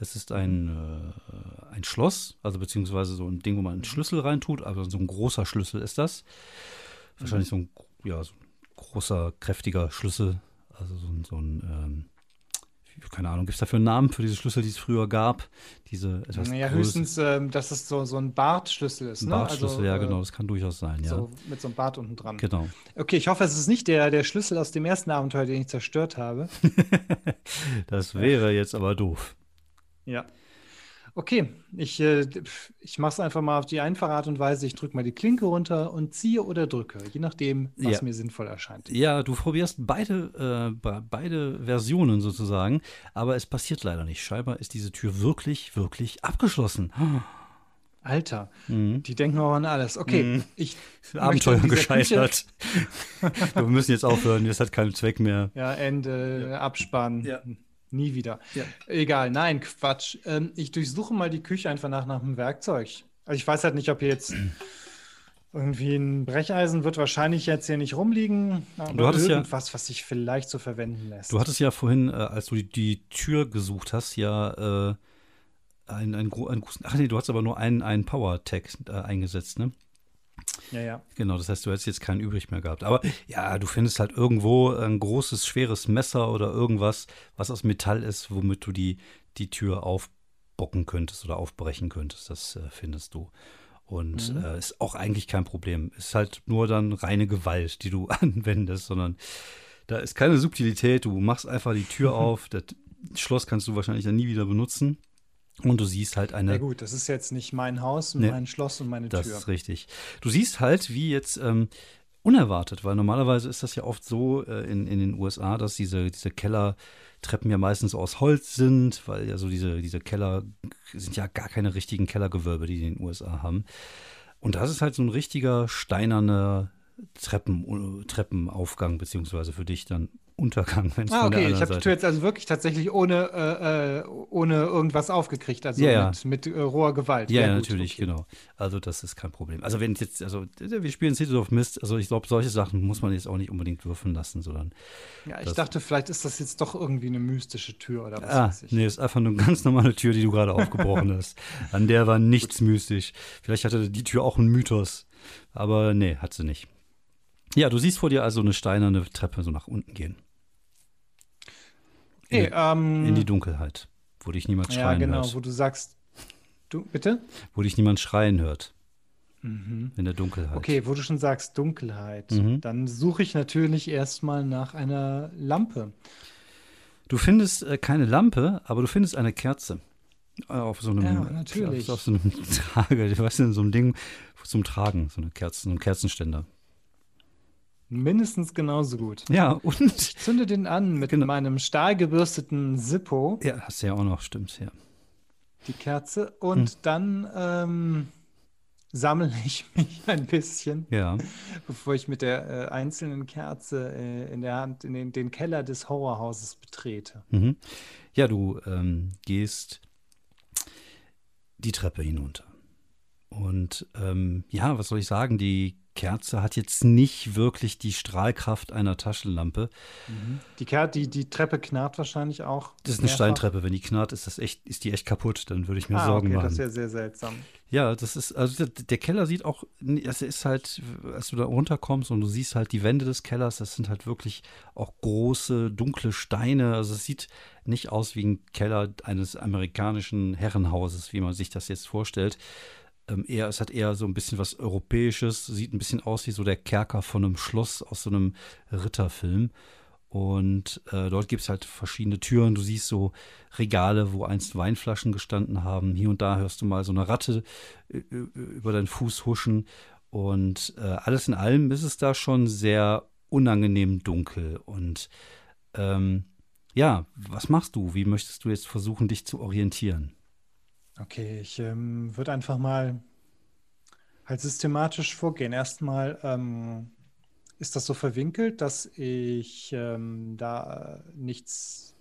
Es ist ein, äh, ein Schloss, also beziehungsweise so ein Ding, wo man einen Schlüssel reintut. Also so ein großer Schlüssel ist das. Wahrscheinlich so ein, ja, so ein großer, kräftiger Schlüssel. Also so, so ein, ähm, keine Ahnung, gibt es dafür einen Namen für diese Schlüssel, die es früher gab? Diese etwas naja, höchstens, ähm, dass es so, so ein Bartschlüssel ist. Ne? Bartschlüssel, also, ja, genau, das kann durchaus sein, ja. So mit so einem Bart unten dran. Genau. Okay, ich hoffe, es ist nicht der, der Schlüssel aus dem ersten Abenteuer, den ich zerstört habe. das wäre jetzt aber doof. Ja. Okay, ich, äh, ich mache es einfach mal auf die einfache Art und Weise. Ich drücke mal die Klinke runter und ziehe oder drücke, je nachdem, was ja. mir sinnvoll erscheint. Ja, du probierst beide, äh, beide Versionen sozusagen, aber es passiert leider nicht. Scheinbar ist diese Tür wirklich, wirklich abgeschlossen. Alter, mhm. die denken auch an alles. Okay, mhm. ich. Abenteuer gescheitert. Wir müssen jetzt aufhören, das hat keinen Zweck mehr. Ja, Ende, ja. Abspann. Ja. Nie wieder. Ja. Egal, nein, Quatsch. Ähm, ich durchsuche mal die Küche einfach nach, nach einem Werkzeug. Also ich weiß halt nicht, ob hier jetzt irgendwie ein Brecheisen wird wahrscheinlich jetzt hier nicht rumliegen, aber du hattest irgendwas, ja, was sich vielleicht so verwenden lässt. Du hattest ja vorhin, äh, als du die, die, Tür gesucht hast, ja äh, ein, ein, ein, ach nee, du hast aber nur einen, einen Power-Tag äh, eingesetzt, ne? Ja, ja. Genau, das heißt, du hättest jetzt keinen übrig mehr gehabt. Aber ja, du findest halt irgendwo ein großes, schweres Messer oder irgendwas, was aus Metall ist, womit du die, die Tür aufbocken könntest oder aufbrechen könntest. Das äh, findest du. Und mhm. äh, ist auch eigentlich kein Problem. Ist halt nur dann reine Gewalt, die du anwendest, sondern da ist keine Subtilität. Du machst einfach die Tür auf. Das Schloss kannst du wahrscheinlich dann nie wieder benutzen. Und du siehst halt eine. Ja, gut, das ist jetzt nicht mein Haus, nee, mein Schloss und meine Tür. Das ist richtig. Du siehst halt, wie jetzt ähm, unerwartet, weil normalerweise ist das ja oft so äh, in, in den USA, dass diese, diese Kellertreppen ja meistens aus Holz sind, weil ja so diese, diese Keller sind ja gar keine richtigen Kellergewölbe, die die in den USA haben. Und das ist halt so ein richtiger steinerner Treppen, Treppenaufgang, beziehungsweise für dich dann Untergang, wenn es ah, okay. Ich habe die Tür jetzt also wirklich tatsächlich ohne, äh, äh, ohne irgendwas aufgekriegt, also ja, mit, mit äh, roher Gewalt. Ja, ja natürlich, okay. genau. Also das ist kein Problem. Also wenn jetzt, also wir spielen City of Mist, also ich glaube, solche Sachen muss man jetzt auch nicht unbedingt würfeln lassen, sondern. Ja, ich dachte, vielleicht ist das jetzt doch irgendwie eine mystische Tür oder was ah, weiß ich. Nee, ist einfach eine ganz normale Tür, die du gerade aufgebrochen hast. An der war nichts mystisch. Vielleicht hatte die Tür auch einen Mythos. Aber nee, hat sie nicht. Ja, du siehst vor dir also eine steinerne Treppe so nach unten gehen. In, ähm, in die Dunkelheit, wo dich niemand schreien hört. Ja, genau, hört. wo du sagst, du, bitte? Wo dich niemand schreien hört. Mhm. In der Dunkelheit. Okay, wo du schon sagst Dunkelheit, mhm. dann suche ich natürlich erstmal nach einer Lampe. Du findest äh, keine Lampe, aber du findest eine Kerze. Äh, auf so einem, ja, natürlich. Auf, so einem Trage, weißt du, so einem Ding zum Tragen, so eine Kerze, so ein Kerzenständer. Mindestens genauso gut. Ja, und. Ich zünde den an mit genau. meinem stahlgebürsteten Zippo. Ja, hast du ja auch noch, stimmt, ja. Die Kerze. Und hm. dann ähm, sammle ich mich ein bisschen, ja. bevor ich mit der äh, einzelnen Kerze äh, in der Hand in den, den Keller des Horrorhauses betrete. Mhm. Ja, du ähm, gehst die Treppe hinunter. Und ähm, ja, was soll ich sagen? Die Kerze hat jetzt nicht wirklich die Strahlkraft einer Taschenlampe. Mhm. Die, Ker die, die Treppe knarrt wahrscheinlich auch. Das ist eine mehrfach. Steintreppe. Wenn die knarrt, ist, das echt, ist die echt kaputt. Dann würde ich mir ah, Sorgen okay, machen. Das ist ja sehr seltsam. Ja, das ist, also der, der Keller sieht auch, es ist halt, als du da runterkommst und du siehst halt die Wände des Kellers, das sind halt wirklich auch große, dunkle Steine. Also es sieht nicht aus wie ein Keller eines amerikanischen Herrenhauses, wie man sich das jetzt vorstellt ähm, eher, es hat eher so ein bisschen was Europäisches, sieht ein bisschen aus wie so der Kerker von einem Schloss aus so einem Ritterfilm. Und äh, dort gibt es halt verschiedene Türen. Du siehst so Regale, wo einst Weinflaschen gestanden haben. Hier und da hörst du mal so eine Ratte äh, über deinen Fuß huschen. Und äh, alles in allem ist es da schon sehr unangenehm dunkel. Und ähm, ja, was machst du? Wie möchtest du jetzt versuchen, dich zu orientieren? Okay, ich ähm, würde einfach mal halt systematisch vorgehen. Erstmal ähm, ist das so verwinkelt, dass ich ähm, da nichts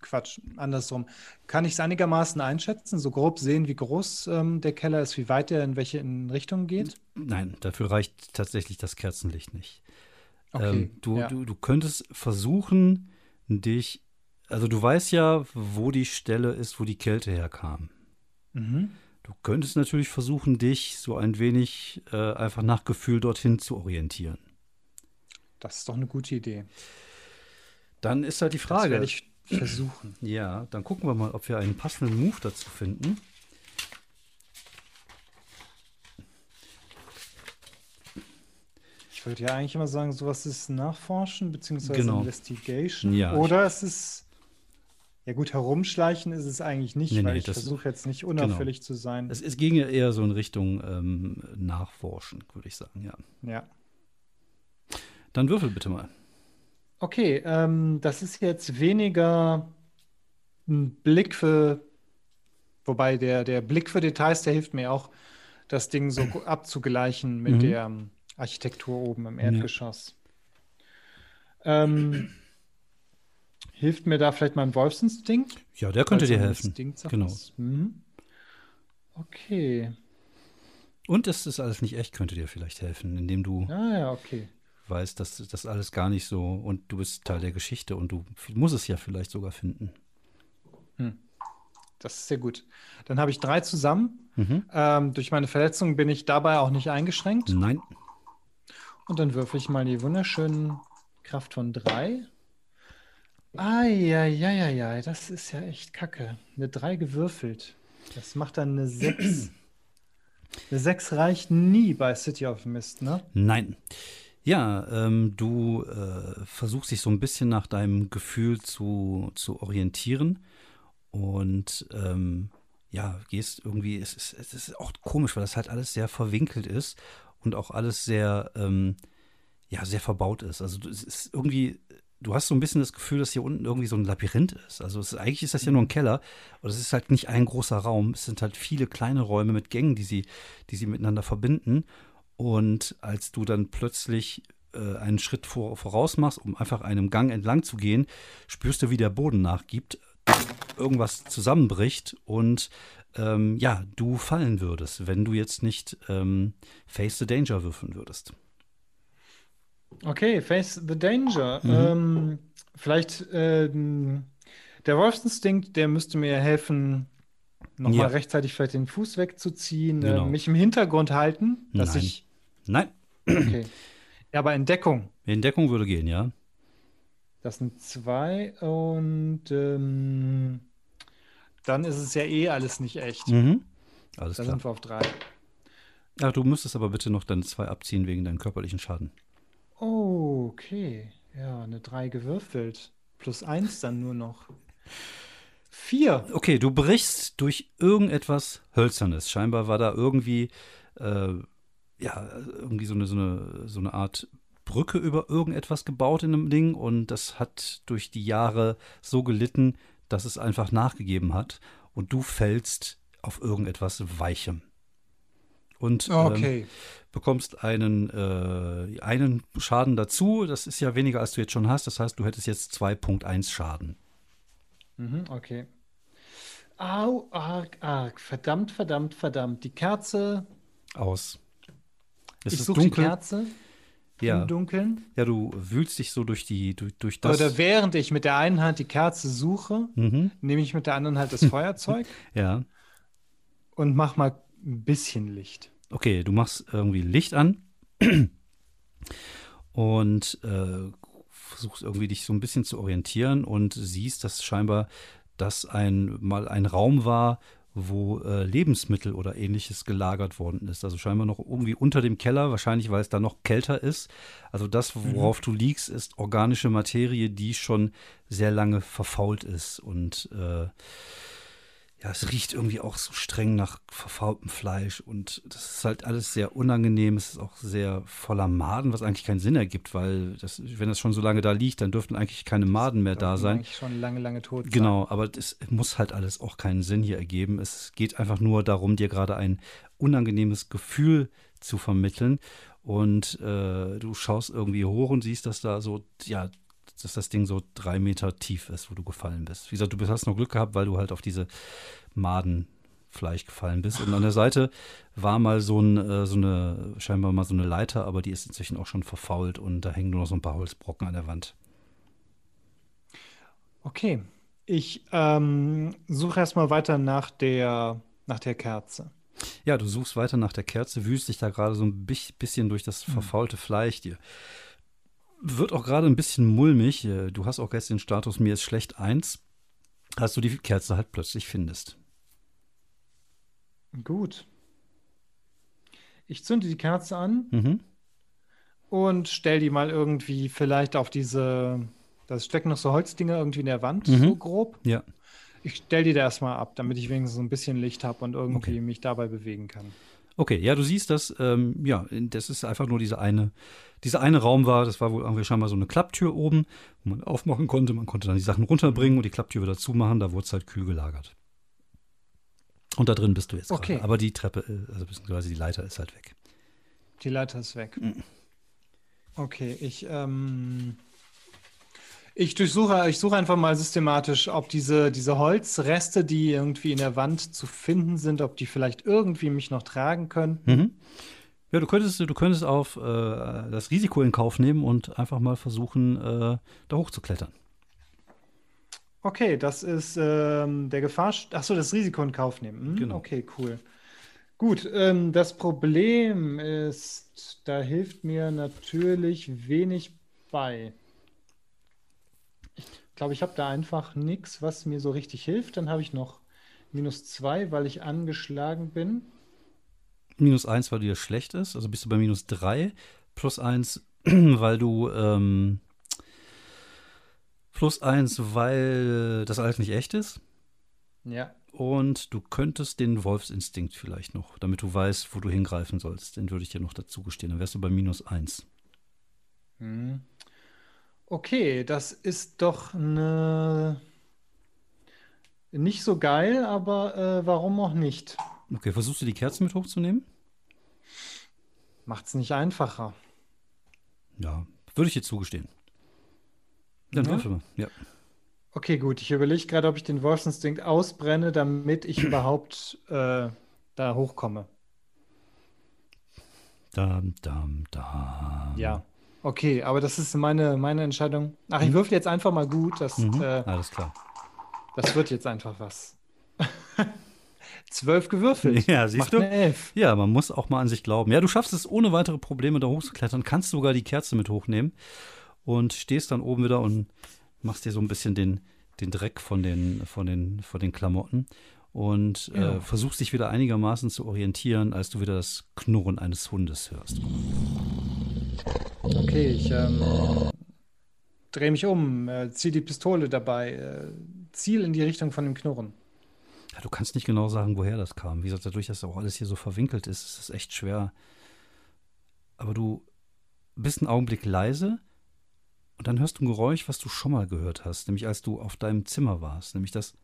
Quatsch, andersrum. Kann ich es einigermaßen einschätzen, so grob sehen, wie groß ähm, der Keller ist, wie weit er in welche in Richtung geht? Nein, dafür reicht tatsächlich das Kerzenlicht nicht. Okay, ähm, du, ja. du, du könntest versuchen, dich, also du weißt ja, wo die Stelle ist, wo die Kälte herkam. Mhm. Du könntest natürlich versuchen, dich so ein wenig äh, einfach nach Gefühl dorthin zu orientieren. Das ist doch eine gute Idee. Dann ist halt die Das Frage. werde ich versuchen. Ja, dann gucken wir mal, ob wir einen passenden Move dazu finden. Ich würde ja eigentlich immer sagen, sowas ist Nachforschen bzw. Genau. Investigation. Ja, Oder es ist. Ja, gut, herumschleichen ist es eigentlich nicht, Nee, weil nee, ich versuche jetzt nicht unauffällig zu sein. Es, es ginge eher so in Richtung ähm, Nachforschen, würde ich sagen, ja. ja. Dann würfel bitte mal. Okay, ähm, das ist jetzt weniger ein Blick für. Wobei der, der Blick für Details, der hilft mir auch, das Ding so abzugleichen mit Mhm. der ähm, Architektur oben im Erdgeschoss. Ähm, hilft mir da vielleicht mein Wolfsinstinkt? Ja, der könnte dir helfen. Genau. Mhm. Okay. Und es ist alles nicht echt, könnte dir vielleicht helfen, indem du Ah ja, okay. weißt, dass das alles gar nicht so und du bist Teil der Geschichte und du musst es ja vielleicht sogar finden. Das ist sehr gut. Dann habe ich drei zusammen. Mhm. Ähm, durch meine Verletzung bin ich dabei auch nicht eingeschränkt. Nein. Und dann würfel ich mal die wunderschönen Kraft von drei. Eieieiei, das ist ja echt kacke. Eine drei gewürfelt. Das macht dann eine sechs. eine sechs reicht nie bei City of Mist, ne? Nein. Ja, ähm, du äh, versuchst dich so ein bisschen nach deinem Gefühl zu, zu orientieren und ähm, ja, gehst irgendwie, es ist, es ist auch komisch, weil das halt alles sehr verwinkelt ist und auch alles sehr, ähm, ja, sehr verbaut ist. Also du- es ist irgendwie, du hast so ein bisschen das Gefühl, dass hier unten irgendwie so ein Labyrinth ist. Also ist, eigentlich ist das ja nur ein Keller und es ist halt nicht ein großer Raum. Es sind halt viele kleine Räume mit Gängen, die sie, die sie miteinander verbinden. Und als du dann plötzlich äh, einen Schritt vor, voraus machst, um einfach einem Gang entlang zu gehen, spürst du, wie der Boden nachgibt, irgendwas zusammenbricht und ähm, ja, du fallen würdest, wenn du jetzt nicht ähm, Face the Danger würfeln würdest. Okay, Face the Danger. Mhm. Ähm, vielleicht ähm, der Wolfsinstinkt, der müsste mir helfen, nochmal Ja. rechtzeitig vielleicht den Fuß wegzuziehen, Genau. äh, mich im Hintergrund halten, dass Nein. ich. Nein, Okay. Ja, aber in Deckung. in Deckung würde gehen, ja. Das sind zwei und ähm, dann ist es ja eh alles nicht echt. Mhm. Alles Da klar. sind wir auf drei. Ja, du müsstest aber bitte noch deine zwei abziehen wegen deinem körperlichen Schaden. Okay. Ja, eine drei gewürfelt. Plus eins dann nur noch. Vier. Okay, du brichst durch irgendetwas Hölzernes. Scheinbar war da irgendwie, äh, ja, irgendwie so eine, so, eine, so eine Art Brücke über irgendetwas gebaut in einem Ding und das hat durch die Jahre so gelitten, dass es einfach nachgegeben hat und du fällst auf irgendetwas Weichem. Und ähm, Okay. bekommst einen, äh, einen Schaden dazu. Das ist ja weniger, als du jetzt schon hast. Das heißt, du hättest jetzt 2.1 Schaden. Mhm, okay. Au, arg, arg. Verdammt, verdammt, verdammt. Die Kerze. Aus. Es ich ist suche die dunkel. Kerze Ja. im Dunkeln. Ja, du wühlst dich so durch die, durch, durch das. Oder während ich mit der einen Hand die Kerze suche, mhm, nehme ich mit der anderen halt das Feuerzeug ja. und mach mal ein bisschen Licht. Okay, du machst irgendwie Licht an und äh, versuchst irgendwie dich so ein bisschen zu orientieren und siehst, dass scheinbar das ein, mal ein Raum war, wo äh, Lebensmittel oder ähnliches gelagert worden ist. Also scheinbar noch irgendwie unter dem Keller, wahrscheinlich weil es da noch kälter ist. Also das, mhm. worauf mhm. du liegst, ist organische Materie, die schon sehr lange verfault ist. Und äh, ja, es riecht irgendwie auch so streng nach verfaultem Fleisch und das ist halt alles sehr unangenehm. Es ist auch sehr voller Maden, was eigentlich keinen Sinn ergibt, weil das, wenn das schon so lange da liegt, dann dürften eigentlich keine Maden mehr da sein. Eigentlich schon lange, lange tot. Sein. Genau, aber es muss halt alles auch keinen Sinn hier ergeben. Es geht einfach nur darum, dir gerade ein unangenehmes Gefühl zu vermitteln. Und äh, du schaust irgendwie hoch und siehst, dass da so, ja, dass das Ding so drei Meter tief ist, wo du gefallen bist. Wie gesagt, du hast noch Glück gehabt, weil du halt auf diese Madenfleisch gefallen bist. Und an der Seite war mal so, ein, äh, so eine, scheinbar mal so eine Leiter, aber die ist inzwischen auch schon verfault und da hängen nur noch so ein paar Holzbrocken an der Wand. Okay. Ich ähm, suche erstmal weiter nach der, nach der Kerze. Ja, du suchst weiter nach der Kerze, wühlst dich da gerade so ein bisschen durch das hm. verfaulte Fleisch. Dir wird auch gerade ein bisschen mulmig. Äh, du hast auch gestern den Status, mir ist schlecht eins, als du die Kerze halt plötzlich findest. Gut. Ich zünde die Kerze an mhm. und stell die mal irgendwie vielleicht auf diese, das stecken noch so Holzdinger irgendwie in der Wand, mhm. so grob. Ja. Ich stell die da erstmal ab, damit ich wenigstens so ein bisschen Licht habe und irgendwie okay. mich dabei bewegen kann. Okay, ja, du siehst das, ähm, ja, das ist einfach nur diese eine, dieser eine Raum war, das war wohl irgendwie scheinbar so eine Klapptür oben, wo man aufmachen konnte. Man konnte dann die Sachen runterbringen und die Klapptür wieder zumachen, da wurde es halt kühl gelagert. Und da drin bist du jetzt okay. Gerade. Aber die Treppe, äh, also beziehungsweise die Leiter ist halt weg. Die Leiter ist weg. Mhm. Okay, ich, ähm, ich durchsuche, ich suche einfach mal systematisch, ob diese, diese Holzreste, die irgendwie in der Wand zu finden sind, ob die vielleicht irgendwie mich noch tragen können. Mhm. Ja, du könntest, du könntest auf äh, das Risiko in Kauf nehmen und einfach mal versuchen, äh, da hochzuklettern. Okay, das ist ähm, der Gefahr. Achso, das Risiko in Kauf nehmen. Hm? Genau. Okay, cool. Gut, ähm, das Problem ist, da hilft mir natürlich wenig bei glaube, ich habe da einfach nichts, was mir so richtig hilft. Dann habe ich noch minus zwei, weil ich angeschlagen bin. Minus eins, weil dir schlecht ist. Also bist du bei minus drei. Plus eins, weil du. Ähm, plus eins, weil das alles nicht echt ist. Ja. Und du könntest den Wolfsinstinkt vielleicht noch, damit du weißt, wo du hingreifen sollst. Den würde ich dir noch dazu gestehen. Dann wärst du bei minus eins. Hm. Okay, das ist doch eine nicht so geil, aber äh, warum auch nicht? Okay, versuchst du die Kerzen mit hochzunehmen? Macht's nicht einfacher. Ja, würde ich dir zugestehen. Dann ja. mal, ja. Okay, gut. Ich überlege gerade, ob ich den Wolfsinstinkt ausbrenne, damit ich überhaupt äh, da hochkomme. Dam, dam, dam. Ja. Okay, aber das ist meine, meine Entscheidung. Ach, ich mhm. würfel jetzt einfach mal gut. Das, mhm, äh, alles klar. Das wird jetzt einfach was. Zwölf gewürfelt. Ja, siehst Macht du? Elf. Ja, man muss auch mal an sich glauben. Ja, du schaffst es ohne weitere Probleme da hochzuklettern, kannst sogar die Kerze mit hochnehmen und stehst dann oben wieder und machst dir so ein bisschen den, den Dreck von den, von den, von den Klamotten und äh, ja. äh, versuchst dich wieder einigermaßen zu orientieren, als du wieder das Knurren eines Hundes hörst. Okay, ich ähm, drehe mich um, äh, ziehe die Pistole dabei, äh, ziel in die Richtung von dem Knurren. Ja, du kannst nicht genau sagen, woher das kam. Wie gesagt, dadurch, dass auch alles hier so verwinkelt ist, ist es echt schwer. Aber du bist einen Augenblick leise und dann hörst du ein Geräusch, was du schon mal gehört hast, nämlich als du auf deinem Zimmer warst, nämlich das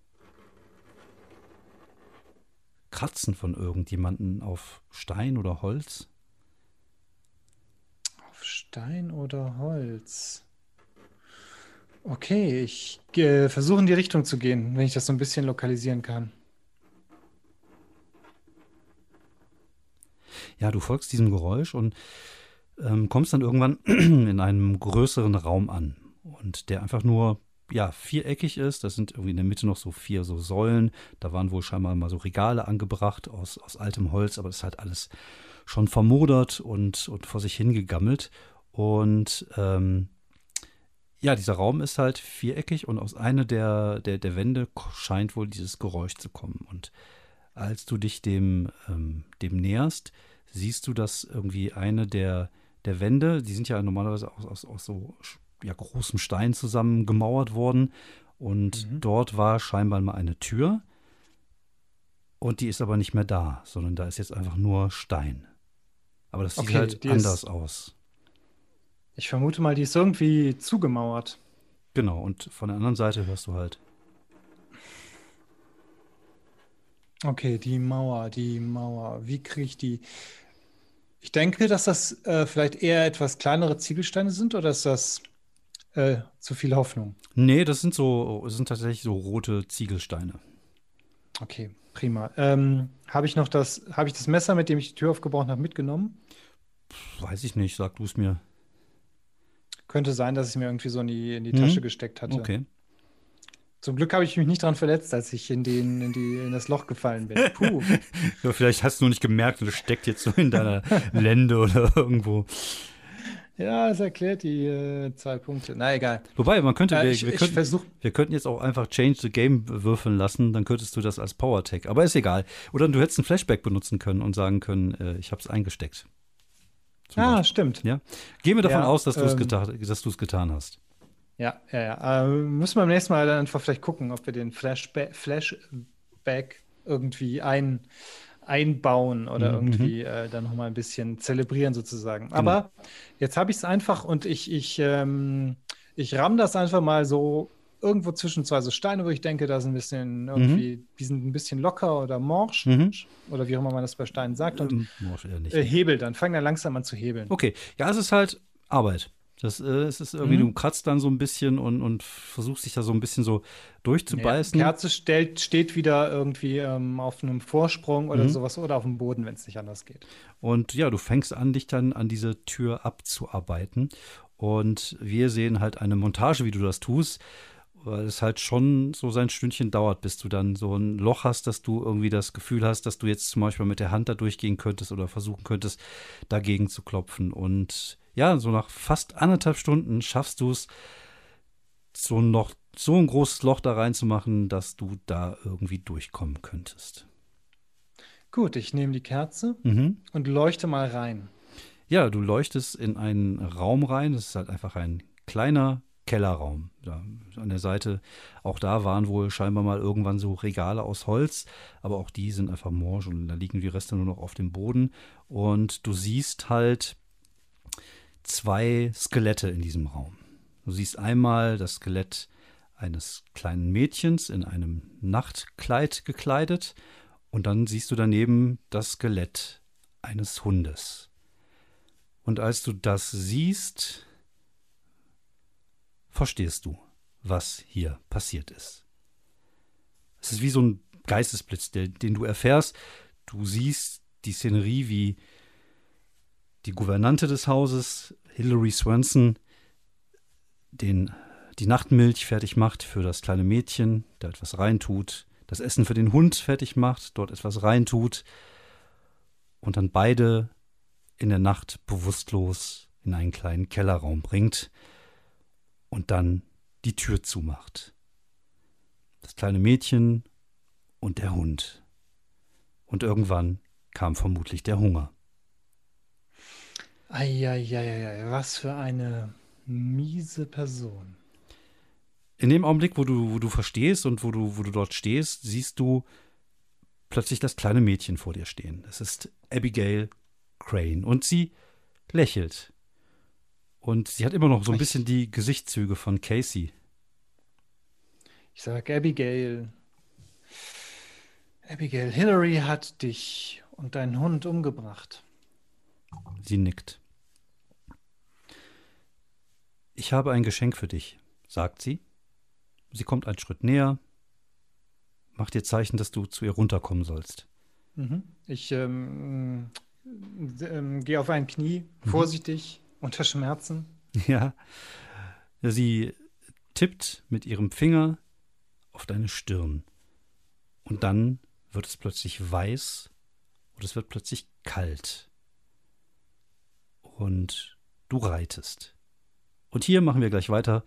Kratzen von irgendjemanden auf Stein oder Holz. Stein oder Holz? Okay, ich äh, versuche in die Richtung zu gehen, wenn ich das so ein bisschen lokalisieren kann. Ja, du folgst diesem Geräusch und ähm, kommst dann irgendwann in einem größeren Raum an. Und der einfach nur, ja, viereckig ist. Das sind irgendwie in der Mitte noch so vier so Säulen. Da waren wohl scheinbar mal so Regale angebracht aus, aus altem Holz, aber das ist halt alles schon vermodert und, und vor sich hingegammelt. Und ähm, ja, dieser Raum ist halt viereckig und aus einer der, der, der Wände scheint wohl dieses Geräusch zu kommen. Und als du dich dem, ähm, dem näherst, siehst du, dass irgendwie eine der, der Wände, die sind ja normalerweise aus, aus, aus so ja, großem Stein zusammengemauert worden. Und mhm. dort war scheinbar mal eine Tür. Und die ist aber nicht mehr da, sondern da ist jetzt einfach nur Stein. Aber das sieht okay, halt anders ist, aus. Ich vermute mal, die ist irgendwie zugemauert. Genau, und von der anderen Seite hörst du halt. Okay, die Mauer, die Mauer. Wie kriege ich die? Ich denke, dass das äh, vielleicht eher etwas kleinere Ziegelsteine sind oder ist das äh, zu viel Hoffnung? Nee, das sind so, das sind tatsächlich so rote Ziegelsteine. Okay, prima. Ähm, habe ich noch das, habe ich das Messer, mit dem ich die Tür aufgebrochen habe, mitgenommen? Weiß ich nicht, sag du es mir. Könnte sein, dass ich es mir irgendwie so in die, in die Tasche mhm. gesteckt hatte. Okay. Zum Glück habe ich mich nicht daran verletzt, als ich in, den, in, die, in das Loch gefallen bin. Puh. ja, vielleicht hast du nur nicht gemerkt und es steckt jetzt so in deiner Lende oder irgendwo. Ja, das erklärt die äh, zwei Punkte. Na egal. Wobei, man könnte, äh, wir, ich, wir, könnten, versuch... wir könnten jetzt auch einfach Change the Game würfeln lassen, dann könntest du das als Power Tech. Aber ist egal. Oder du hättest ein Flashback benutzen können und sagen können, äh, ich habe es eingesteckt. Ah, stimmt. Ja. Gehen wir davon ja, aus, dass du es ähm, getan, getan hast. Ja, ja, ja. Äh, müssen wir beim nächsten Mal dann einfach vielleicht gucken, ob wir den Flashback, Flashback irgendwie ein einbauen oder mhm. irgendwie mhm. äh, dann nochmal ein bisschen zelebrieren sozusagen. Genau. Aber jetzt habe ich es einfach und ich, ich, ähm, ich ramm das einfach mal so irgendwo zwischen zwei so Steine, wo ich denke, da sind ein bisschen irgendwie, mhm. die sind ein bisschen locker oder morsch mhm. oder wie auch immer man das bei Steinen sagt und morsch eher nicht. Äh, hebel dann, fang dann langsam an zu hebeln. Okay, ja, es ist halt Arbeit. Das äh, ist irgendwie, mhm. du kratzt dann so ein bisschen und, und versuchst dich da so ein bisschen so durchzubeißen. Die Kerze stellt, steht wieder irgendwie ähm, auf einem Vorsprung oder mhm. sowas oder auf dem Boden, wenn es nicht anders geht. Und ja, du fängst an, dich dann an diese Tür abzuarbeiten. Und wir sehen halt eine Montage, wie du das tust, weil es halt schon so sein Stündchen dauert, bis du dann so ein Loch hast, dass du irgendwie das Gefühl hast, dass du jetzt zum Beispiel mit der Hand da durchgehen könntest oder versuchen könntest, dagegen zu klopfen. Und ja, so nach fast anderthalb Stunden schaffst du es, so noch so ein großes Loch da reinzumachen, dass du da irgendwie durchkommen könntest. Gut, ich nehme die Kerze mhm. und leuchte mal rein. Ja, du leuchtest in einen Raum rein. Das ist halt einfach ein kleiner Kellerraum. Da an der Seite, auch da waren wohl scheinbar mal irgendwann so Regale aus Holz, aber auch die sind einfach morsch und da liegen die Reste nur noch auf dem Boden. Und du siehst halt zwei Skelette in diesem Raum. Du siehst einmal das Skelett eines kleinen Mädchens in einem Nachtkleid gekleidet und dann siehst du daneben das Skelett eines Hundes. Und als du das siehst, verstehst du, was hier passiert ist. Es ist wie so ein Geistesblitz, den du erfährst. Du siehst die Szenerie, wie die Gouvernante des Hauses, Hilary Swanson, den, die Nachtmilch fertig macht für das kleine Mädchen, da etwas reintut, das Essen für den Hund fertig macht, dort etwas reintut und dann beide in der Nacht bewusstlos in einen kleinen Kellerraum bringt und dann die Tür zumacht. Das kleine Mädchen und der Hund. Und irgendwann kam vermutlich der Hunger. Eieieiei, was für eine miese Person. In dem Augenblick, wo du, wo du verstehst und wo du, wo du dort stehst, siehst du plötzlich das kleine Mädchen vor dir stehen. Es ist Abigail Crane und sie lächelt. Und sie hat immer noch so ein bisschen die Gesichtszüge von Casey. Ich sag Abigail. Abigail, Hillary hat dich und deinen Hund umgebracht. Sie nickt. Ich habe ein Geschenk für dich, sagt sie. Sie kommt einen Schritt näher, macht dir Zeichen, dass du zu ihr runterkommen sollst. Mhm. Ich ähm, ähm, gehe auf ein Knie, mhm. vorsichtig, mhm. unter Schmerzen. Ja. Sie tippt mit ihrem Finger auf deine Stirn. Und dann wird es plötzlich weiß und es wird plötzlich kalt und du reitest. Und hier machen wir gleich weiter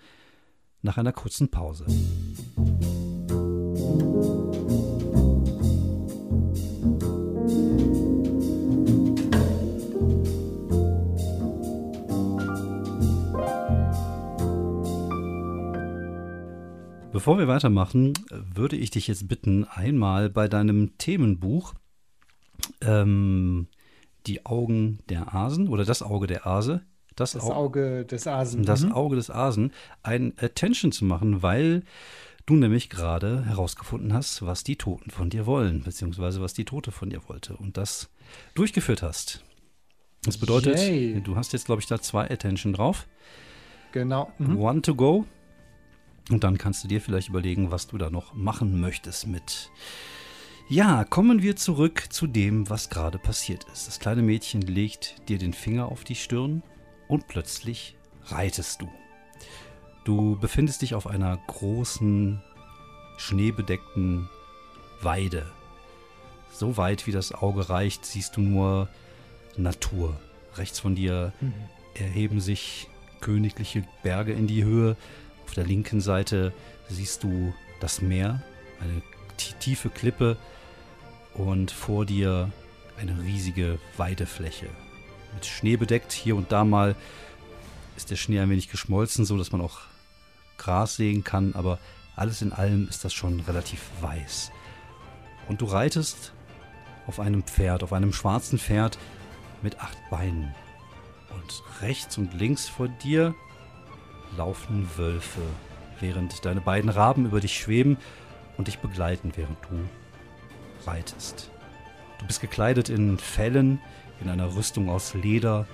nach einer kurzen Pause. Bevor wir weitermachen, würde ich dich jetzt bitten, einmal bei deinem Themenbuch ähm, die Augen der Asen oder das Auge der Ase, das, das Auge des Asen, das mhm. Auge des Asen, ein Attention zu machen, weil du nämlich gerade herausgefunden hast, was die Toten von dir wollen, beziehungsweise was die Tote von dir wollte und das durchgeführt hast. Das bedeutet, Yay. du hast jetzt, glaube ich, da zwei Attention drauf. Genau. Mhm. One to go. Und dann kannst du dir vielleicht überlegen, was du da noch machen möchtest mit. Ja, kommen wir zurück zu dem, was gerade passiert ist. Das kleine Mädchen legt dir den Finger auf die Stirn und plötzlich reitest du. Du befindest dich auf einer großen, schneebedeckten Weide. So weit wie das Auge reicht, siehst du nur Natur. Rechts von dir mhm. erheben sich königliche Berge in die Höhe. Auf der linken Seite siehst du das Meer, eine tiefe Klippe und vor dir eine riesige Weidefläche. Mit Schnee bedeckt, hier und da mal ist der Schnee ein wenig geschmolzen, so dass man auch Gras sehen kann, aber alles in allem ist das schon relativ weiß. Und du reitest auf einem Pferd, auf einem schwarzen Pferd mit acht Beinen. Und rechts und links vor dir laufen Wölfe, während deine beiden Raben über dich schweben und dich begleiten, während du reitest. Du bist gekleidet in Fellen, in einer Rüstung aus Leder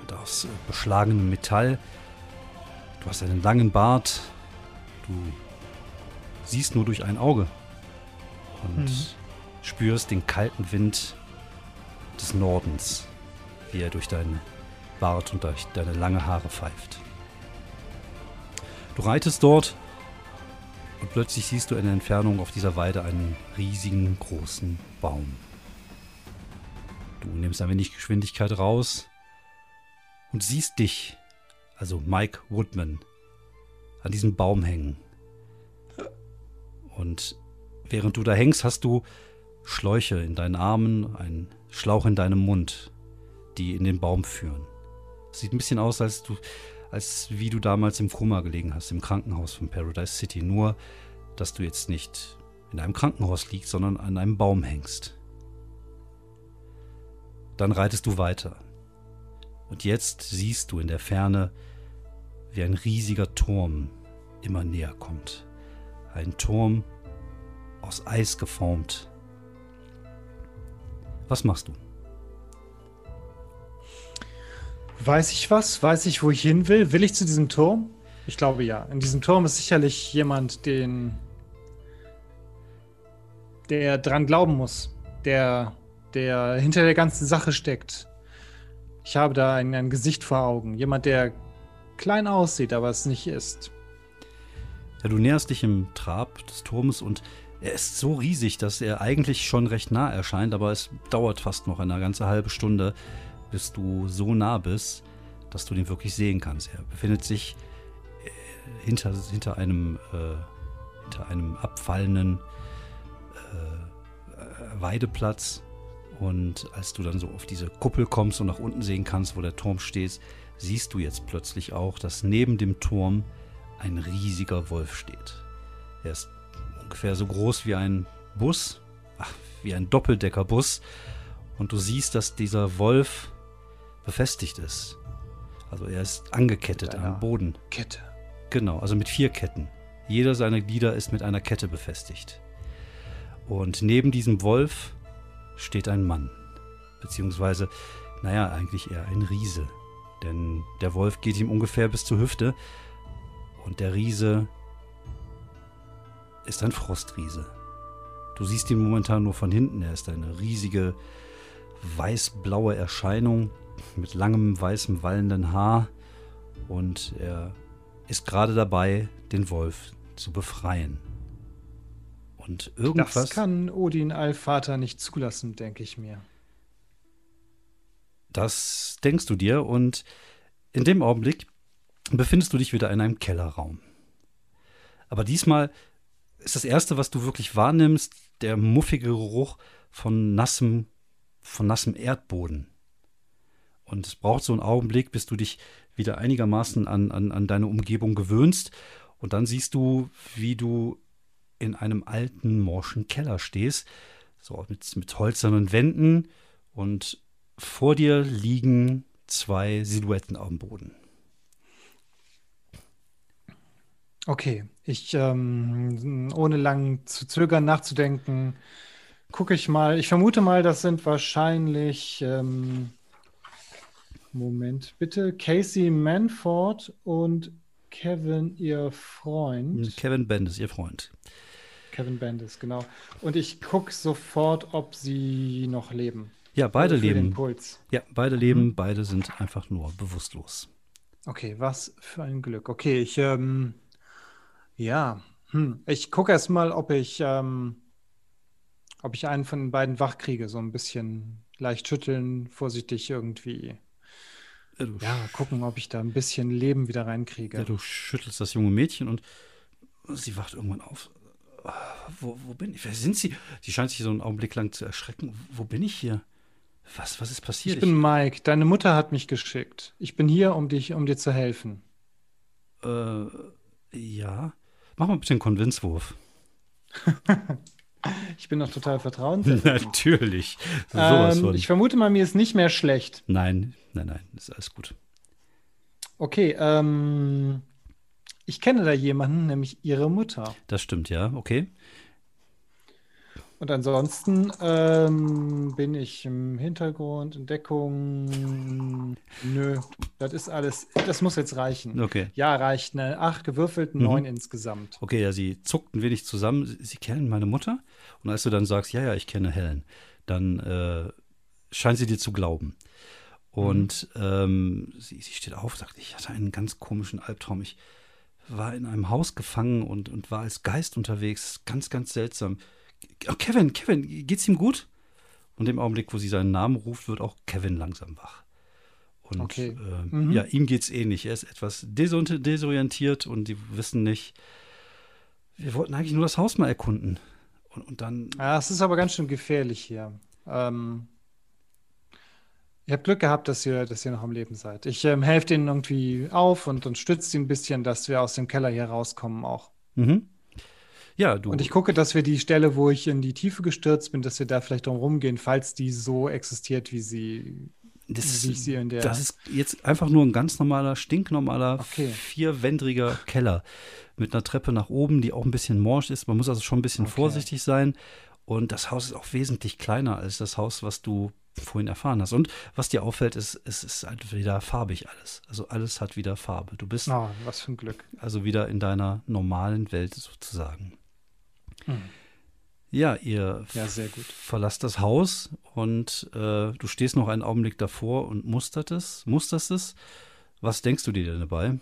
und aus beschlagenem Metall. Du hast einen langen Bart. Du siehst nur durch ein Auge und mhm. spürst den kalten Wind des Nordens, wie er durch deinen Bart und durch deine lange Haare pfeift. Du reitest dort und plötzlich siehst du in der Entfernung auf dieser Weide einen riesigen großen Baum. Du nimmst ein wenig Geschwindigkeit raus und siehst dich, also Mike Woodman, an diesem Baum hängen. Und während du da hängst, hast du Schläuche in deinen Armen, einen Schlauch in deinem Mund, die in den Baum führen. Sieht ein bisschen aus, als du als wie du damals im Koma gelegen hast, im Krankenhaus von Paradise City. Nur, dass du jetzt nicht in einem Krankenhaus liegst, sondern an einem Baum hängst. Dann reitest du weiter. Und jetzt siehst du in der Ferne, wie ein riesiger Turm immer näher kommt. Ein Turm aus Eis geformt. Was machst du? Weiß ich was? Weiß ich, wo ich hin will? Will ich zu diesem Turm? Ich glaube ja. In diesem Turm ist sicherlich jemand, den. der dran glauben muss. Der, der hinter der ganzen Sache steckt. Ich habe da ein, ein Gesicht vor Augen. Jemand, der klein aussieht, aber es nicht ist. Ja, du näherst dich im Trab des Turmes und er ist so riesig, dass er eigentlich schon recht nah erscheint, aber es dauert fast noch eine ganze halbe Stunde, bis du so nah bist, dass du den wirklich sehen kannst. Er befindet sich äh, hinter, hinter, einem, äh, hinter einem abfallenden äh, Weideplatz. Und als du dann so auf diese Kuppel kommst und nach unten sehen kannst, wo der Turm steht, siehst du jetzt plötzlich auch, dass neben dem Turm ein riesiger Wolf steht. Er ist ungefähr so groß wie ein Bus, ach, wie ein Doppeldeckerbus. Und du siehst, dass dieser Wolf befestigt ist. Also er ist angekettet am Boden. Kette. Genau, also mit vier Ketten. Jeder seiner Glieder ist mit einer Kette befestigt. Und neben diesem Wolf steht ein Mann. Beziehungsweise, naja, eigentlich eher ein Riese. Denn der Wolf geht ihm ungefähr bis zur Hüfte. Und der Riese ist ein Frostriese. Du siehst ihn momentan nur von hinten. Er ist eine riesige weiß-blaue Erscheinung mit langem, weißem, wallenden Haar und er ist gerade dabei, den Wolf zu befreien. Und irgendwas. Das kann Odin Allvater nicht zulassen, denke ich mir. Das denkst du dir und in dem Augenblick befindest du dich wieder in einem Kellerraum. Aber diesmal ist das erste, was du wirklich wahrnimmst, der muffige Geruch von nassem, von nassem Erdboden. Und es braucht so einen Augenblick, bis du dich wieder einigermaßen an, an, an deine Umgebung gewöhnst. Und dann siehst du, wie du in einem alten, morschen Keller stehst, so mit, mit hölzernen Wänden und vor dir liegen zwei Silhouetten dem Boden. Okay, ich, ähm, ohne lang zu zögern, nachzudenken, gucke ich mal. Ich vermute mal, das sind wahrscheinlich, ähm, Moment bitte, Casey Manford und Kevin, ihr Freund. Kevin Bendis, ihr Freund. Kevin Bendis, genau. Und ich gucke sofort, ob sie noch leben. Ja, beide Für den leben. Puls. Ja, beide leben, beide sind einfach nur bewusstlos. Okay, was für ein Glück. Okay, ich, ähm, ja, hm. ich gucke erst mal, ob ich, ähm, ob ich einen von den beiden wach kriege. So ein bisschen leicht schütteln, vorsichtig irgendwie. Ja, Ja, gucken, ob ich da ein bisschen Leben wieder reinkriege. ja, du schüttelst das junge Mädchen und sie wacht irgendwann auf. Wo, wo bin ich? Wer sind Sie? Sie scheint sich so einen Augenblick lang zu erschrecken. Wo bin ich hier? Was, was ist passiert? Ich bin Mike. Deine Mutter hat mich geschickt. Ich bin hier, um dich, um dir zu helfen. äh, ja. Mach mal bitte einen Konvinzwurf. Ich bin noch total vertrauenserregend. Natürlich. Ähm, ich vermute mal, mir ist nicht mehr schlecht. Nein, nein, nein, ist alles gut. Okay, ähm, ich kenne da jemanden, nämlich ihre Mutter. Das stimmt, ja, okay. Und ansonsten ähm, bin ich im Hintergrund, in Deckung. Nö, das ist alles. Das muss jetzt reichen. Okay. Ja, reicht. Ne? Acht gewürfelt, Mhm. neun insgesamt. Okay, ja, sie zuckt ein wenig zusammen. Sie, sie kennen meine Mutter? Und als du dann sagst, ja, ja, ich kenne Helen, dann äh, scheint sie dir zu glauben. Und ähm, sie, sie steht auf, sagt, ich hatte einen ganz komischen Albtraum. Ich war in einem Haus gefangen und, und war als Geist unterwegs. Ganz, ganz seltsam. Oh, Kevin, Kevin, geht's ihm gut? Und im Augenblick, wo sie seinen Namen ruft, wird auch Kevin langsam wach. Und Okay. äh, Mhm. ja, ihm geht's ähnlich. Er ist etwas desor- desorientiert und die wissen nicht. Wir wollten eigentlich nur das Haus mal erkunden. Und, und dann, Ja, es ist aber ganz schön gefährlich hier. Ähm, ihr habt Glück gehabt, dass ihr, dass ihr noch am Leben seid. Ich ähm, helfe denen irgendwie auf und, und stütze ihn ein bisschen, dass wir aus dem Keller hier rauskommen auch. mhm. Ja, du, Und ich gucke, dass wir die Stelle, wo ich in die Tiefe gestürzt bin, dass wir da vielleicht drum rumgehen, falls die so existiert, wie sie, das, wie ich sie in der. das ist jetzt einfach nur ein ganz normaler, stinknormaler, Okay. vierwändriger Keller mit einer Treppe nach oben, die auch ein bisschen morsch ist. Man muss also schon ein bisschen Okay. vorsichtig sein. Und das Haus ist auch wesentlich kleiner als das Haus, was du vorhin erfahren hast. Und was dir auffällt, ist, es ist halt wieder farbig alles. Also alles hat wieder Farbe. Du bist Oh, was für ein Glück. also wieder in deiner normalen Welt sozusagen. Hm. Ja, ihr Ja, sehr gut. verlasst das Haus und äh, du stehst noch einen Augenblick davor und mustert es, musterst es. Was denkst du dir denn dabei?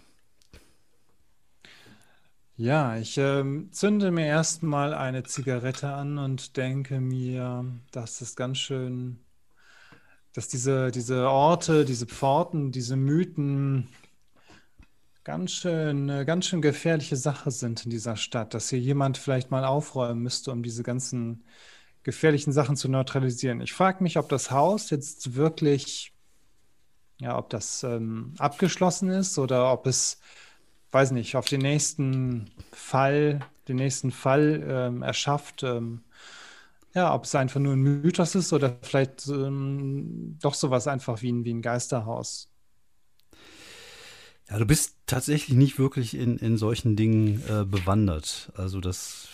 Ja, ich ähm, zünde mir erstmal eine Zigarette an und denke mir, dass es ganz schön, dass diese, diese Orte, diese Pforten, diese Mythen ganz schön, eine ganz schön gefährliche Sache sind in dieser Stadt, dass hier jemand vielleicht mal aufräumen müsste, um diese ganzen gefährlichen Sachen zu neutralisieren. Ich frage mich, ob das Haus jetzt wirklich, ja, ob das ähm, abgeschlossen ist oder ob es weiß nicht, auf den nächsten Fall, den nächsten Fall ähm, erschafft. Ähm, ja, ob es einfach nur ein Mythos ist oder vielleicht ähm, doch sowas einfach wie ein, wie ein Geisterhaus. Ja, du bist tatsächlich nicht wirklich in, in solchen Dingen äh, bewandert. Also das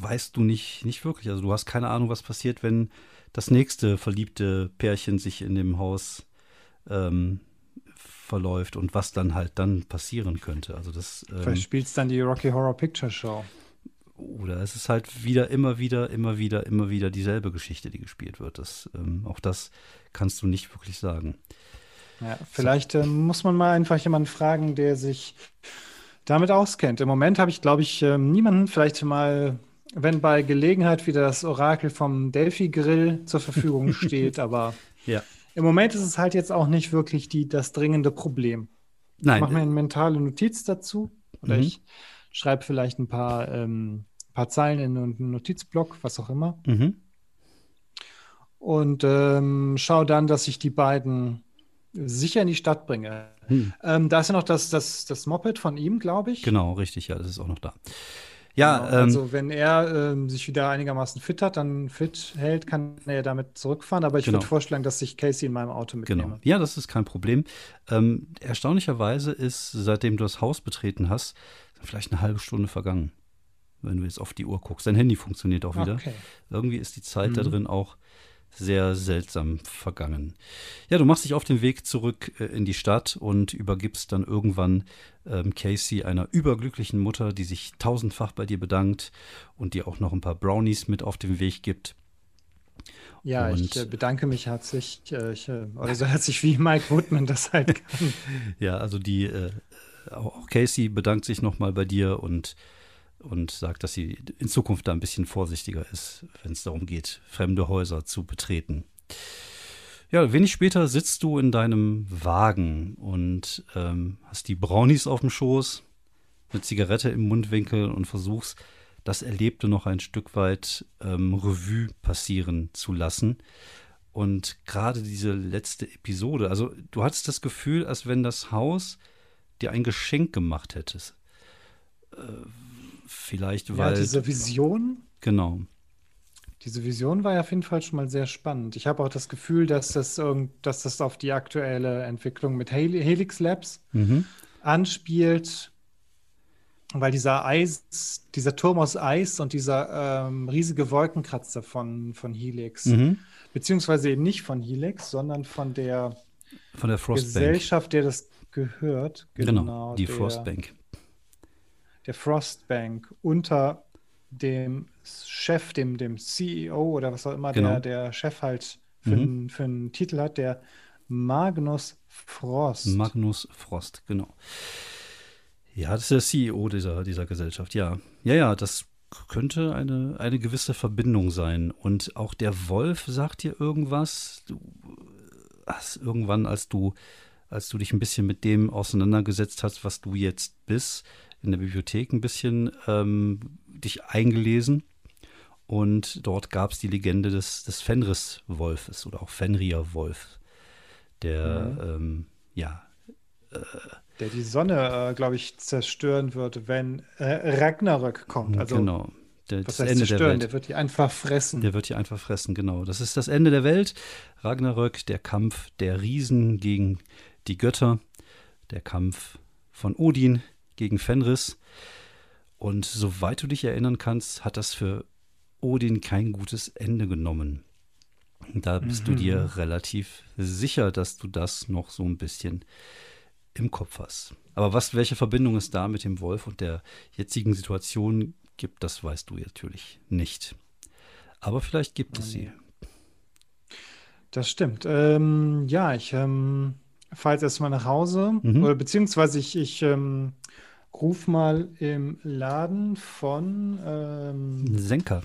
weißt du nicht, nicht wirklich. Also du hast keine Ahnung, was passiert, wenn das nächste verliebte Pärchen sich in dem Haus ähm, verläuft und was dann halt dann passieren könnte. Also das ähm, Vielleicht spielt es dann die Rocky Horror Picture Show. oder es ist halt wieder, immer wieder, immer wieder, immer wieder dieselbe Geschichte, die gespielt wird. Das, ähm, auch das kannst du nicht wirklich sagen. Ja, vielleicht ähm, muss man mal einfach jemanden fragen, der sich damit auskennt. Im Moment habe ich, glaube ich, ähm, niemanden. Vielleicht mal, wenn bei Gelegenheit wieder das Orakel vom Delphi-Grill zur Verfügung steht, aber Ja. im Moment ist es halt jetzt auch nicht wirklich die, das dringende Problem. Ich Nein, mache mir eine mentale Notiz dazu oder Mhm. ich schreibe vielleicht ein paar, ähm, paar Zeilen in einen Notizblock, was auch immer. mhm. Und ähm, schaue dann, dass ich die beiden sicher in die Stadt bringe. Hm. Ähm, da ist ja noch das, das, das Moped von ihm, glaube ich. Genau, richtig, ja, das ist auch noch da. Ja, genau, ähm, also wenn er ähm, sich wieder einigermaßen fit hat, dann fit hält, kann er damit zurückfahren. Aber ich genau. würde vorschlagen, dass ich Casey in meinem Auto mitnehme. Genau. Ja, das ist kein Problem. Ähm, erstaunlicherweise ist, seitdem du das Haus betreten hast, vielleicht eine halbe Stunde vergangen. Wenn du jetzt auf die Uhr guckst. Dein Handy funktioniert auch wieder. Okay. Irgendwie ist die Zeit mhm. da drin auch sehr seltsam vergangen. Ja, du machst dich auf den Weg zurück äh, in die Stadt und übergibst dann irgendwann ähm, Casey einer überglücklichen Mutter, die sich tausendfach bei dir bedankt und dir auch noch ein paar Brownies mit auf den Weg gibt. Ja, und ich äh, bedanke mich herzlich, äh, ich, äh, oder so herzlich wie Mike Woodman das halt kann. ja, also die, äh, auch Casey bedankt sich nochmal bei dir und und sagt, dass sie in Zukunft da ein bisschen vorsichtiger ist, wenn es darum geht, fremde Häuser zu betreten. Ja, wenig später sitzt du in deinem Wagen und ähm, hast die Brownies auf dem Schoß, eine Zigarette im Mundwinkel und versuchst, das Erlebte noch ein Stück weit ähm, Revue passieren zu lassen. Und gerade diese letzte Episode, also du hattest das Gefühl, als wenn das Haus dir ein Geschenk gemacht hättest. Äh, Vielleicht, weil. Ja, diese Vision. Genau. Diese Vision war ja auf jeden Fall schon mal sehr spannend. Ich habe auch das Gefühl, dass das, dass das auf die aktuelle Entwicklung mit Helix Labs mhm. anspielt, weil dieser Eis, dieser Turm aus Eis und dieser ähm, riesige Wolkenkratzer von, von Helix, mhm. beziehungsweise eben nicht von Helix, sondern von der, von der Gesellschaft, der das gehört. Genau, genau die der, Frostbank der Frostbank unter dem Chef, dem, dem CEO oder was auch immer genau. der, der Chef halt für, mhm. einen, für einen Titel hat, der Magnus Frost. Magnus Frost, genau. Ja, das ist der CEO dieser, dieser Gesellschaft, ja. Ja, ja, das könnte eine, eine gewisse Verbindung sein. Und auch der Wolf sagt dir irgendwas. Du hast irgendwann, als du, als du dich ein bisschen mit dem auseinandergesetzt hast, was du jetzt bist, in der Bibliothek ein bisschen ähm, dich eingelesen. Und dort gab es die Legende des, des Fenris-Wolfes oder auch Fenrir-Wolf, der, mhm. ähm, ja. Äh, der die Sonne, äh, glaube ich, zerstören wird, wenn äh, Ragnarök kommt. Also, genau. Der, das Ende der Welt. Der wird die einfach fressen. Der wird die einfach fressen, genau. Das ist das Ende der Welt. Ragnarök, der Kampf der Riesen gegen die Götter, der Kampf von Odin gegen Fenris. Und soweit du dich erinnern kannst, hat das für Odin kein gutes Ende genommen. Da bist mhm. du dir relativ sicher, dass du das noch so ein bisschen im Kopf hast. Aber was, welche Verbindung es da mit dem Wolf und der jetzigen Situation gibt, das weißt du natürlich nicht. Aber vielleicht gibt es sie. Das stimmt. Ähm, ja, ich ähm, fahre jetzt erstmal nach Hause. Mhm. Oder beziehungsweise ich, ich ähm, Ruf mal im Laden von ähm, Senka.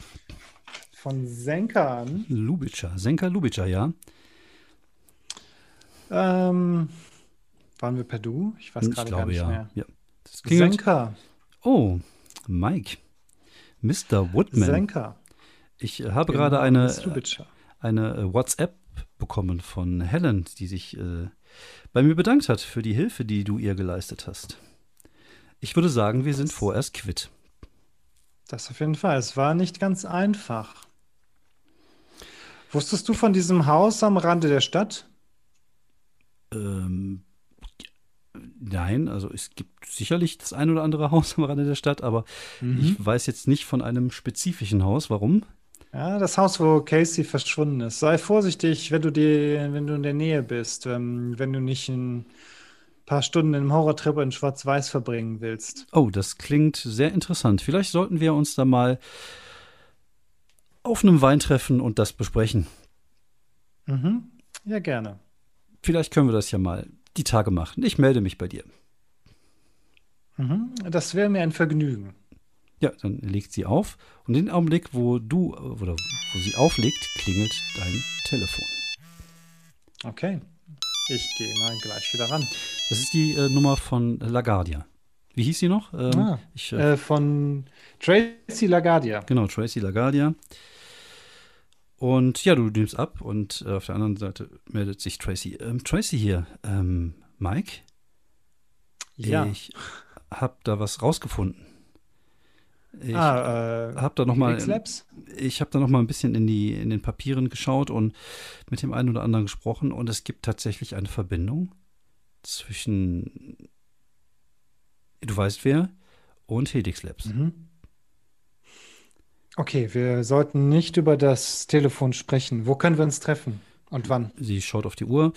Von Senka an. Lubitscher. Senka Lubitscher, ja. Ähm, waren wir per Du? Ich weiß gerade gar nicht ja. mehr. Ja. Senka. Oh, Mike. Mr. Woodman. Senka. Ich habe genau, gerade eine, eine WhatsApp bekommen von Helen, die sich äh, bei mir bedankt hat für die Hilfe, die du ihr geleistet hast. Ich würde sagen, wir sind vorerst quitt. Das auf jeden Fall. Es war nicht ganz einfach. Wusstest du von diesem Haus am Rande der Stadt? Ähm, nein, also es gibt sicherlich das ein oder andere Haus am Rande der Stadt, aber mhm. ich weiß jetzt nicht von einem spezifischen Haus. Warum? Ja, das Haus, wo Casey verschwunden ist. Sei vorsichtig, wenn du, die, wenn du in der Nähe bist, ähm, wenn du nicht in paar Stunden im Horrortrip in Schwarz-Weiß verbringen willst. Oh, das klingt sehr interessant. Vielleicht sollten wir uns da mal auf einem Wein treffen und das besprechen. Mhm. Ja, gerne. Vielleicht können wir das ja mal die Tage machen. Ich melde mich bei dir. Mhm. Das wäre mir ein Vergnügen. Ja, dann legt sie auf und in dem Augenblick, wo du oder wo sie auflegt, klingelt dein Telefon. Okay. Ich gehe mal gleich wieder ran. Das ist die äh, Nummer von LaGuardia. Wie hieß sie noch? Ähm, ah, ich, äh, äh, von Tracy LaGuardia. Genau, Tracy LaGuardia. Und ja, du nimmst ab und äh, auf der anderen Seite meldet sich Tracy. Ähm, Tracy hier, ähm, Mike? Ja. Ich habe da was rausgefunden. Ich ah, äh, habe da noch mal, ich habe da noch mal ein bisschen in die in den Papieren geschaut und mit dem einen oder anderen gesprochen und es gibt tatsächlich eine Verbindung zwischen du weißt wer und Helix Labs. Mhm. Okay, wir sollten nicht über das Telefon sprechen. Wo können wir uns treffen und wann? Sie schaut auf die Uhr.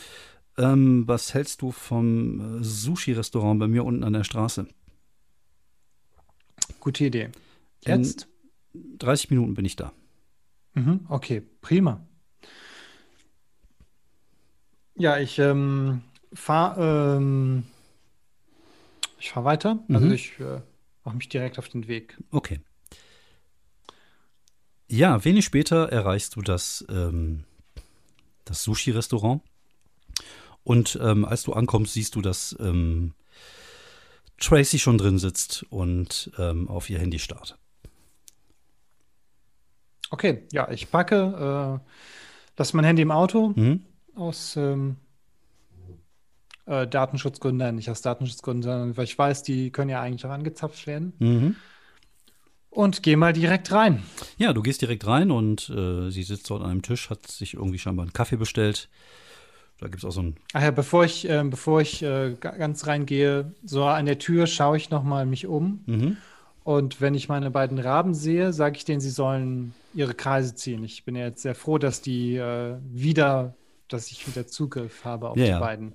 Ähm, was hältst du vom äh, Sushi-Restaurant bei mir unten an der Straße? Gute Idee. In Jetzt? 30 Minuten bin ich da. Mhm, okay, prima. Ja, ich ähm, fahre ähm, ich fahr weiter. Also Mhm. ich äh, mache mich direkt auf den Weg. Okay. Ja, wenig später erreichst du das, ähm, das Sushi-Restaurant. Und ähm, als du ankommst, siehst du, dass ähm, Tracy schon drin sitzt und ähm, auf ihr Handy starrt. Okay, ja, ich packe, äh, lasse mein Handy im Auto Mhm. aus ähm, äh, Datenschutzgründen, nein, nicht aus Datenschutzgründen, sondern weil ich weiß, die können ja eigentlich auch angezapft werden. Mhm. Und gehe mal direkt rein. Ja, du gehst direkt rein und äh, sie sitzt dort an einem Tisch, hat sich irgendwie scheinbar einen Kaffee bestellt. Da gibt es auch so ein. Ach ja, bevor ich, äh, bevor ich äh, ga- ganz reingehe, so an der Tür schaue ich nochmal mich um. Mhm. Und wenn ich meine beiden Raben sehe, sage ich denen, sie sollen ihre Kreise ziehen. Ich bin ja jetzt sehr froh, dass die äh, wieder, dass ich wieder Zugriff habe auf Ja, die beiden.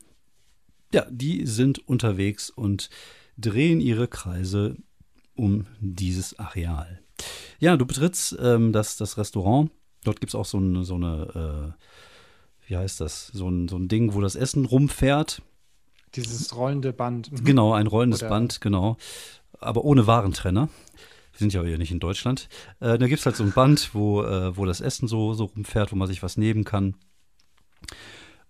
Ja, die sind unterwegs und drehen ihre Kreise um dieses Areal. Ja, du betrittst ähm, das, das Restaurant. Dort gibt es auch so eine, so eine äh, wie heißt das, so ein, so ein Ding, wo das Essen rumfährt. Dieses rollende Band. Mhm. Genau, ein rollendes Oder- Band, genau. Aber ohne Warentrenner. Wir sind ja hier nicht in Deutschland. Äh, da gibt es halt so ein Band, wo, äh, wo das Essen so, so rumfährt, wo man sich was nehmen kann.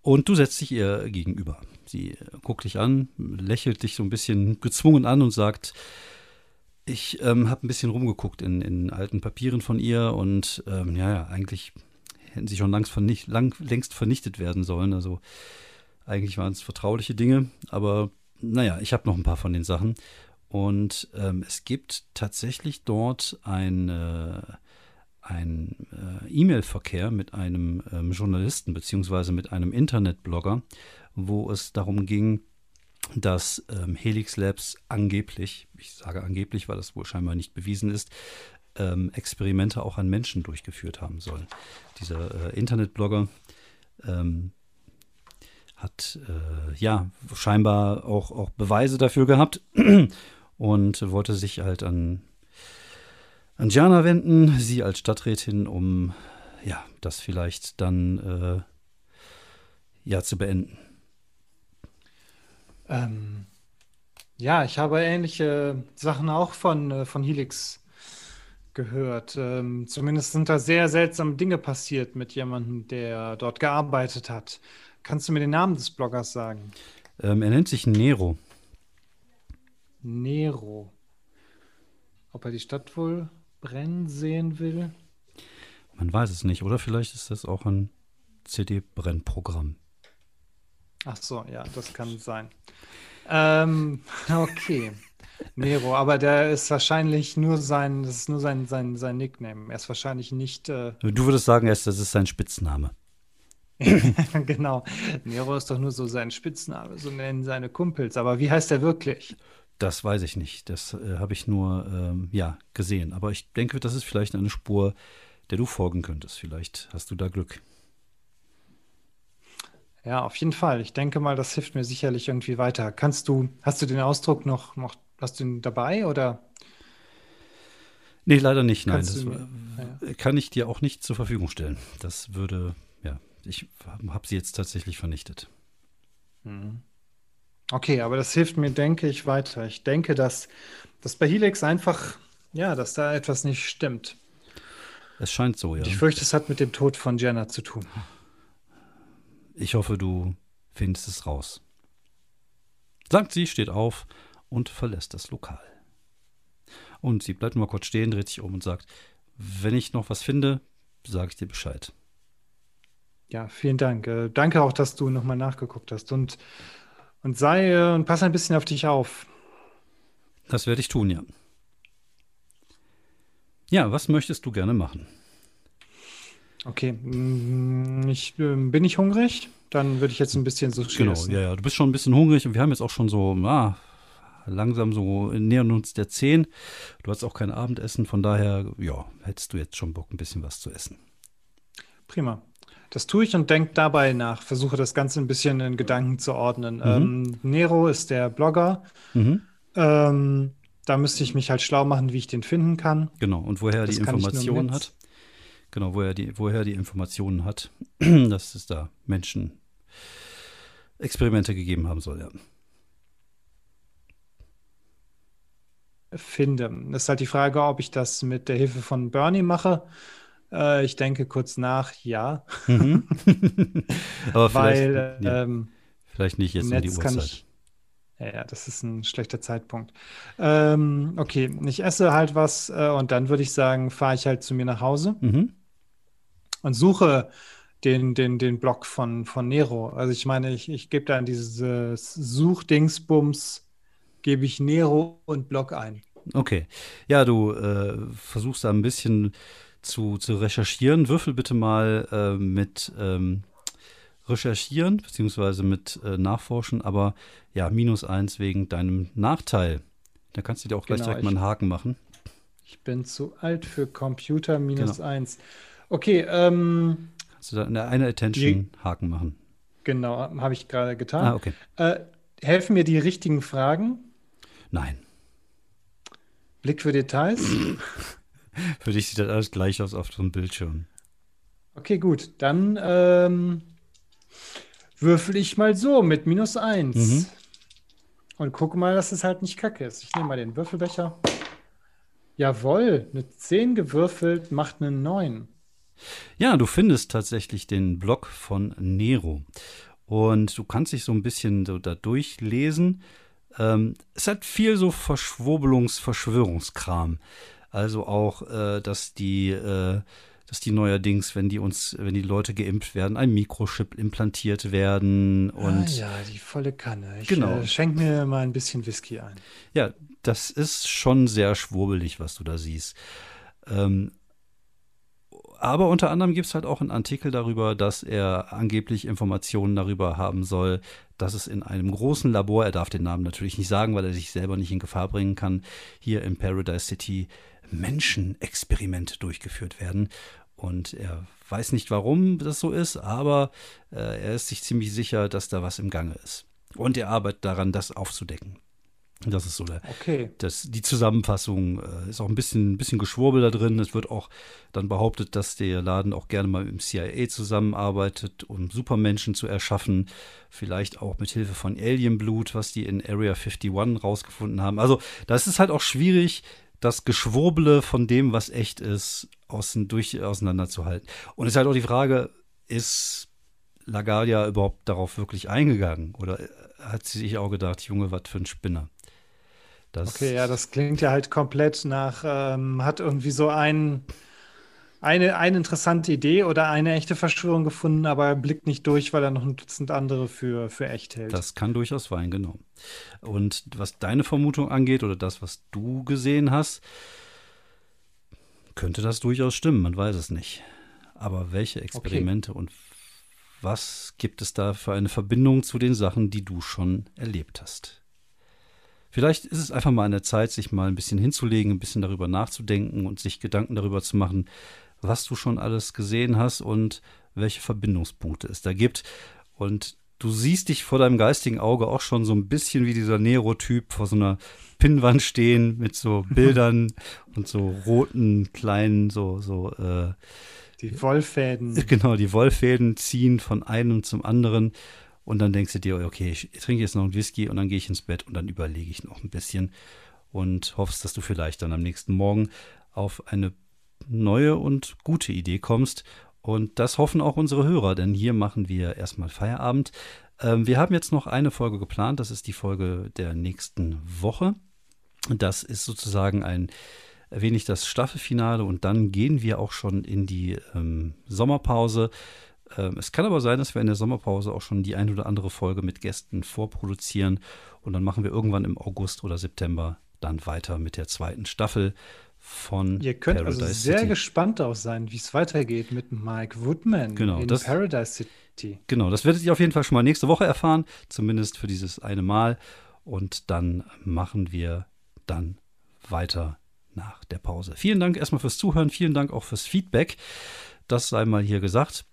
Und du setzt dich ihr gegenüber. Sie guckt dich an, lächelt dich so ein bisschen gezwungen an und sagt, ich ähm, habe ein bisschen rumgeguckt in, in alten Papieren von ihr und ähm, ja, ja, eigentlich hätten sie schon langs vernicht, lang, längst vernichtet werden sollen. Also eigentlich waren es vertrauliche Dinge, aber naja, ich habe noch ein paar von den Sachen. Und ähm, es gibt tatsächlich dort ein, äh, ein äh, E-Mail-Verkehr mit einem ähm, Journalisten beziehungsweise mit einem Internetblogger, wo es darum ging, dass ähm, Helix Labs angeblich, ich sage angeblich, weil das wohl scheinbar nicht bewiesen ist, ähm, Experimente auch an Menschen durchgeführt haben soll. Dieser äh, Internetblogger ähm, hat äh, ja scheinbar auch, auch Beweise dafür gehabt und wollte sich halt an, an Gianna wenden, sie als Stadträtin, um ja, das vielleicht dann äh, ja zu beenden. Ähm, ja, ich habe ähnliche Sachen auch von, äh, von Helix gehört. Ähm, zumindest sind da sehr seltsame Dinge passiert mit jemandem, der dort gearbeitet hat. Kannst du mir den Namen des Bloggers sagen? Ähm, er nennt sich Nero. Nero. Ob er die Stadt wohl brennen sehen will? Man weiß es nicht, oder vielleicht ist das auch ein CD-Brennprogramm. Ach so, ja, das kann sein. Ähm, okay. Nero, aber der ist wahrscheinlich nur sein, das ist nur sein, sein, sein Nickname. Er ist wahrscheinlich nicht, äh, Du würdest sagen, erst das ist sein Spitzname. genau. Nero ist doch nur so sein Spitzname, so nennen seine Kumpels. Aber wie heißt er wirklich? Das weiß ich nicht. Das äh, habe ich nur ähm, ja, gesehen. Aber ich denke, das ist vielleicht eine Spur, der du folgen könntest. Vielleicht hast du da Glück. Ja, auf jeden Fall. Ich denke mal, das hilft mir sicherlich irgendwie weiter. Kannst du, hast du den Ausdruck noch, noch hast du ihn dabei oder? Nee, leider nicht. Nein, das du äh, kann ich dir auch nicht zur Verfügung stellen. Das würde, ja, ich habe sie jetzt tatsächlich vernichtet. Mhm. Okay, aber das hilft mir, denke ich, weiter. Ich denke, dass, dass bei Helix einfach, ja, dass da etwas nicht stimmt. Es scheint so, ja. Ich fürchte, es hat mit dem Tod von Jenna zu tun. Ich hoffe, du findest es raus. Sagt sie, steht auf und verlässt das Lokal. Und sie bleibt mal kurz stehen, dreht sich um und sagt, wenn ich noch was finde, sage ich dir Bescheid. Ja, vielen Dank. Äh, danke auch, dass du nochmal nachgeguckt hast und, und sei äh, und pass ein bisschen auf dich auf. Das werde ich tun, ja. Ja, was möchtest du gerne machen? Okay, mm, ich, äh, bin ich hungrig? Dann würde ich jetzt ein bisschen so Genau, essen. ja, ja. Du bist schon ein bisschen hungrig und wir haben jetzt auch schon so, ah, langsam so nähern uns der 10. Du hast auch kein Abendessen, von daher, ja, hättest du jetzt schon Bock, ein bisschen was zu essen. Prima. Das tue ich und denke dabei nach, versuche das Ganze ein bisschen in Gedanken zu ordnen. Mhm. Ähm, Nero ist der Blogger. Mhm. Ähm, da müsste ich mich halt schlau machen, wie ich den finden kann. Genau, und woher er die Informationen hat. Genau, woher die, woher die Informationen hat, dass es da Menschen Experimente gegeben haben soll, ja. Finde. Das ist halt die Frage, ob ich das mit der Hilfe von Bernie mache. Äh, ich denke kurz nach, ja, Mhm. Aber vielleicht, weil ja, ähm, vielleicht nicht jetzt im um die Netz Uhrzeit. ich. Ja, ja, das ist ein schlechter Zeitpunkt. Ähm, okay, ich esse halt was äh, und dann würde ich sagen, fahre ich halt zu mir nach Hause Mhm. und suche den, den, den Blog von, von Nero. Also ich meine, ich, ich gebe da in dieses Suchdingsbums, gebe ich Nero und Blog ein. Okay. Ja, du äh, versuchst da ein bisschen zu, zu recherchieren. Würfel bitte mal äh, mit ähm, Recherchieren, beziehungsweise mit äh, Nachforschen, aber ja, minus eins wegen deinem Nachteil. Da kannst du dir auch gleich Genau, direkt mal einen Haken machen. Ich bin zu alt für Computer minus Genau. eins. Okay, ähm, Kannst du da eine, eine Attention Haken machen. genau, habe ich gerade getan. Ah, okay. Äh, helfen mir die richtigen Fragen? Nein. Blick für Details? Für dich sieht das alles gleich aus auf so einem Bildschirm. Okay, gut. Dann ähm, würfel ich mal so mit minus eins. Mhm. Und gucke mal, dass es halt nicht kacke ist. Ich nehme mal den Würfelbecher. Jawohl, eine 10 gewürfelt macht eine 9. Ja, du findest tatsächlich den Blog von Nero. Und du kannst dich so ein bisschen so da durchlesen. Ähm, es hat viel so Verschwurbelungs-, Verschwörungskram. Also auch, äh, dass die, äh, dass die neuerdings, wenn die uns, wenn die Leute geimpft werden, ein Mikrochip implantiert werden und ah ja, die volle Kanne. Ich Genau. äh, schenk mir mal ein bisschen Whisky ein. Ja, das ist schon sehr schwurbelig, was du da siehst. Ähm, aber unter anderem gibt es halt auch einen Artikel darüber, dass er angeblich Informationen darüber haben soll, dass es in einem großen Labor, er darf den Namen natürlich nicht sagen, weil er sich selber nicht in Gefahr bringen kann, hier in Paradise City Menschenexperimente durchgeführt werden. Und er weiß nicht, warum das so ist, aber äh, er ist sich ziemlich sicher, dass da was im Gange ist. Und er arbeitet daran, das aufzudecken. Das ist so der, Okay. das, die Zusammenfassung äh, ist auch ein bisschen, ein bisschen Geschwurbel da drin. Es wird auch dann behauptet, dass der Laden auch gerne mal mit dem CIA zusammenarbeitet, um Supermenschen zu erschaffen. Vielleicht auch mit Hilfe von Alienblut, was die in Area 51 rausgefunden haben. Also, das ist halt auch schwierig, das Geschwurbele von dem, was echt ist, außen, durch, auseinanderzuhalten. Und es ist halt auch die Frage, ist Lagalia überhaupt darauf wirklich eingegangen? Oder hat sie sich auch gedacht, Junge, was für ein Spinner? Das, Okay, ja, das klingt ja halt komplett nach, ähm, hat irgendwie so ein, eine, eine interessante Idee oder eine echte Verschwörung gefunden, aber er blickt nicht durch, weil er noch ein Dutzend andere für, für echt hält. Das kann durchaus sein, genau. Und was deine Vermutung angeht oder das, was du gesehen hast, könnte das durchaus stimmen, man weiß es nicht. Aber welche Experimente und was gibt es da für eine Verbindung zu den Sachen, die du schon erlebt hast? Vielleicht ist es einfach mal an der Zeit, sich mal ein bisschen hinzulegen, ein bisschen darüber nachzudenken und sich Gedanken darüber zu machen, was du schon alles gesehen hast und welche Verbindungspunkte es da gibt. Und du siehst dich vor deinem geistigen Auge auch schon so ein bisschen wie dieser Nero-Typ vor so einer Pinnwand stehen mit so Bildern und so roten kleinen, so, so, äh, Die Wollfäden. genau, die Wollfäden ziehen von einem zum anderen. Und dann denkst du dir, okay, ich trinke jetzt noch einen Whisky und dann gehe ich ins Bett und dann überlege ich noch ein bisschen und hoffst, dass du vielleicht dann am nächsten Morgen auf eine neue und gute Idee kommst. Und das hoffen auch unsere Hörer, denn hier machen wir erstmal Feierabend. Ähm, wir haben jetzt noch eine Folge geplant, das ist die Folge der nächsten Woche. Das ist sozusagen ein wenig das Staffelfinale und dann gehen wir auch schon in die ähm, Sommerpause. Ähm, es kann aber sein, dass wir in der Sommerpause auch schon die ein oder andere Folge mit Gästen vorproduzieren und dann machen wir irgendwann im August oder September dann weiter mit der zweiten Staffel von Ihr könnt also Paradise also sehr City. gespannt auch sein, wie es weitergeht mit Mike Woodman genau, in das, Paradise City. Genau, das werdet ihr auf jeden Fall schon mal nächste Woche erfahren, zumindest für dieses eine Mal. Und dann machen wir dann weiter nach der Pause. Vielen Dank erstmal fürs Zuhören, vielen Dank auch fürs Feedback. Das sei mal hier gesagt.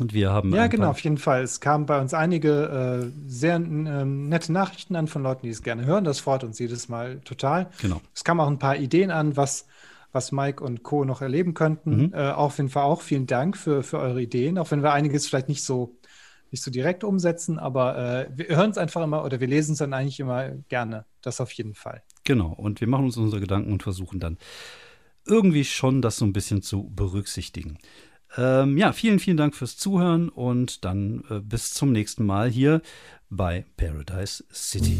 Und wir haben. Ja, genau, auf jeden Fall. Es kamen bei uns einige äh, sehr äh, nette Nachrichten an von Leuten, die es gerne hören. Das freut uns jedes Mal total. Genau. Es kamen auch ein paar Ideen an, was, was Mike und Co. noch erleben könnten. Mhm. Äh, auf jeden Fall auch vielen Dank für, für eure Ideen, auch wenn wir einiges vielleicht nicht so, nicht so direkt umsetzen, aber äh, wir hören es einfach immer oder wir lesen es dann eigentlich immer gerne. Das auf jeden Fall. Genau. Und wir machen uns unsere Gedanken und versuchen dann irgendwie schon das so ein bisschen zu berücksichtigen. Ähm, ja, vielen, vielen Dank fürs Zuhören und dann äh, bis zum nächsten Mal hier bei Paradise City.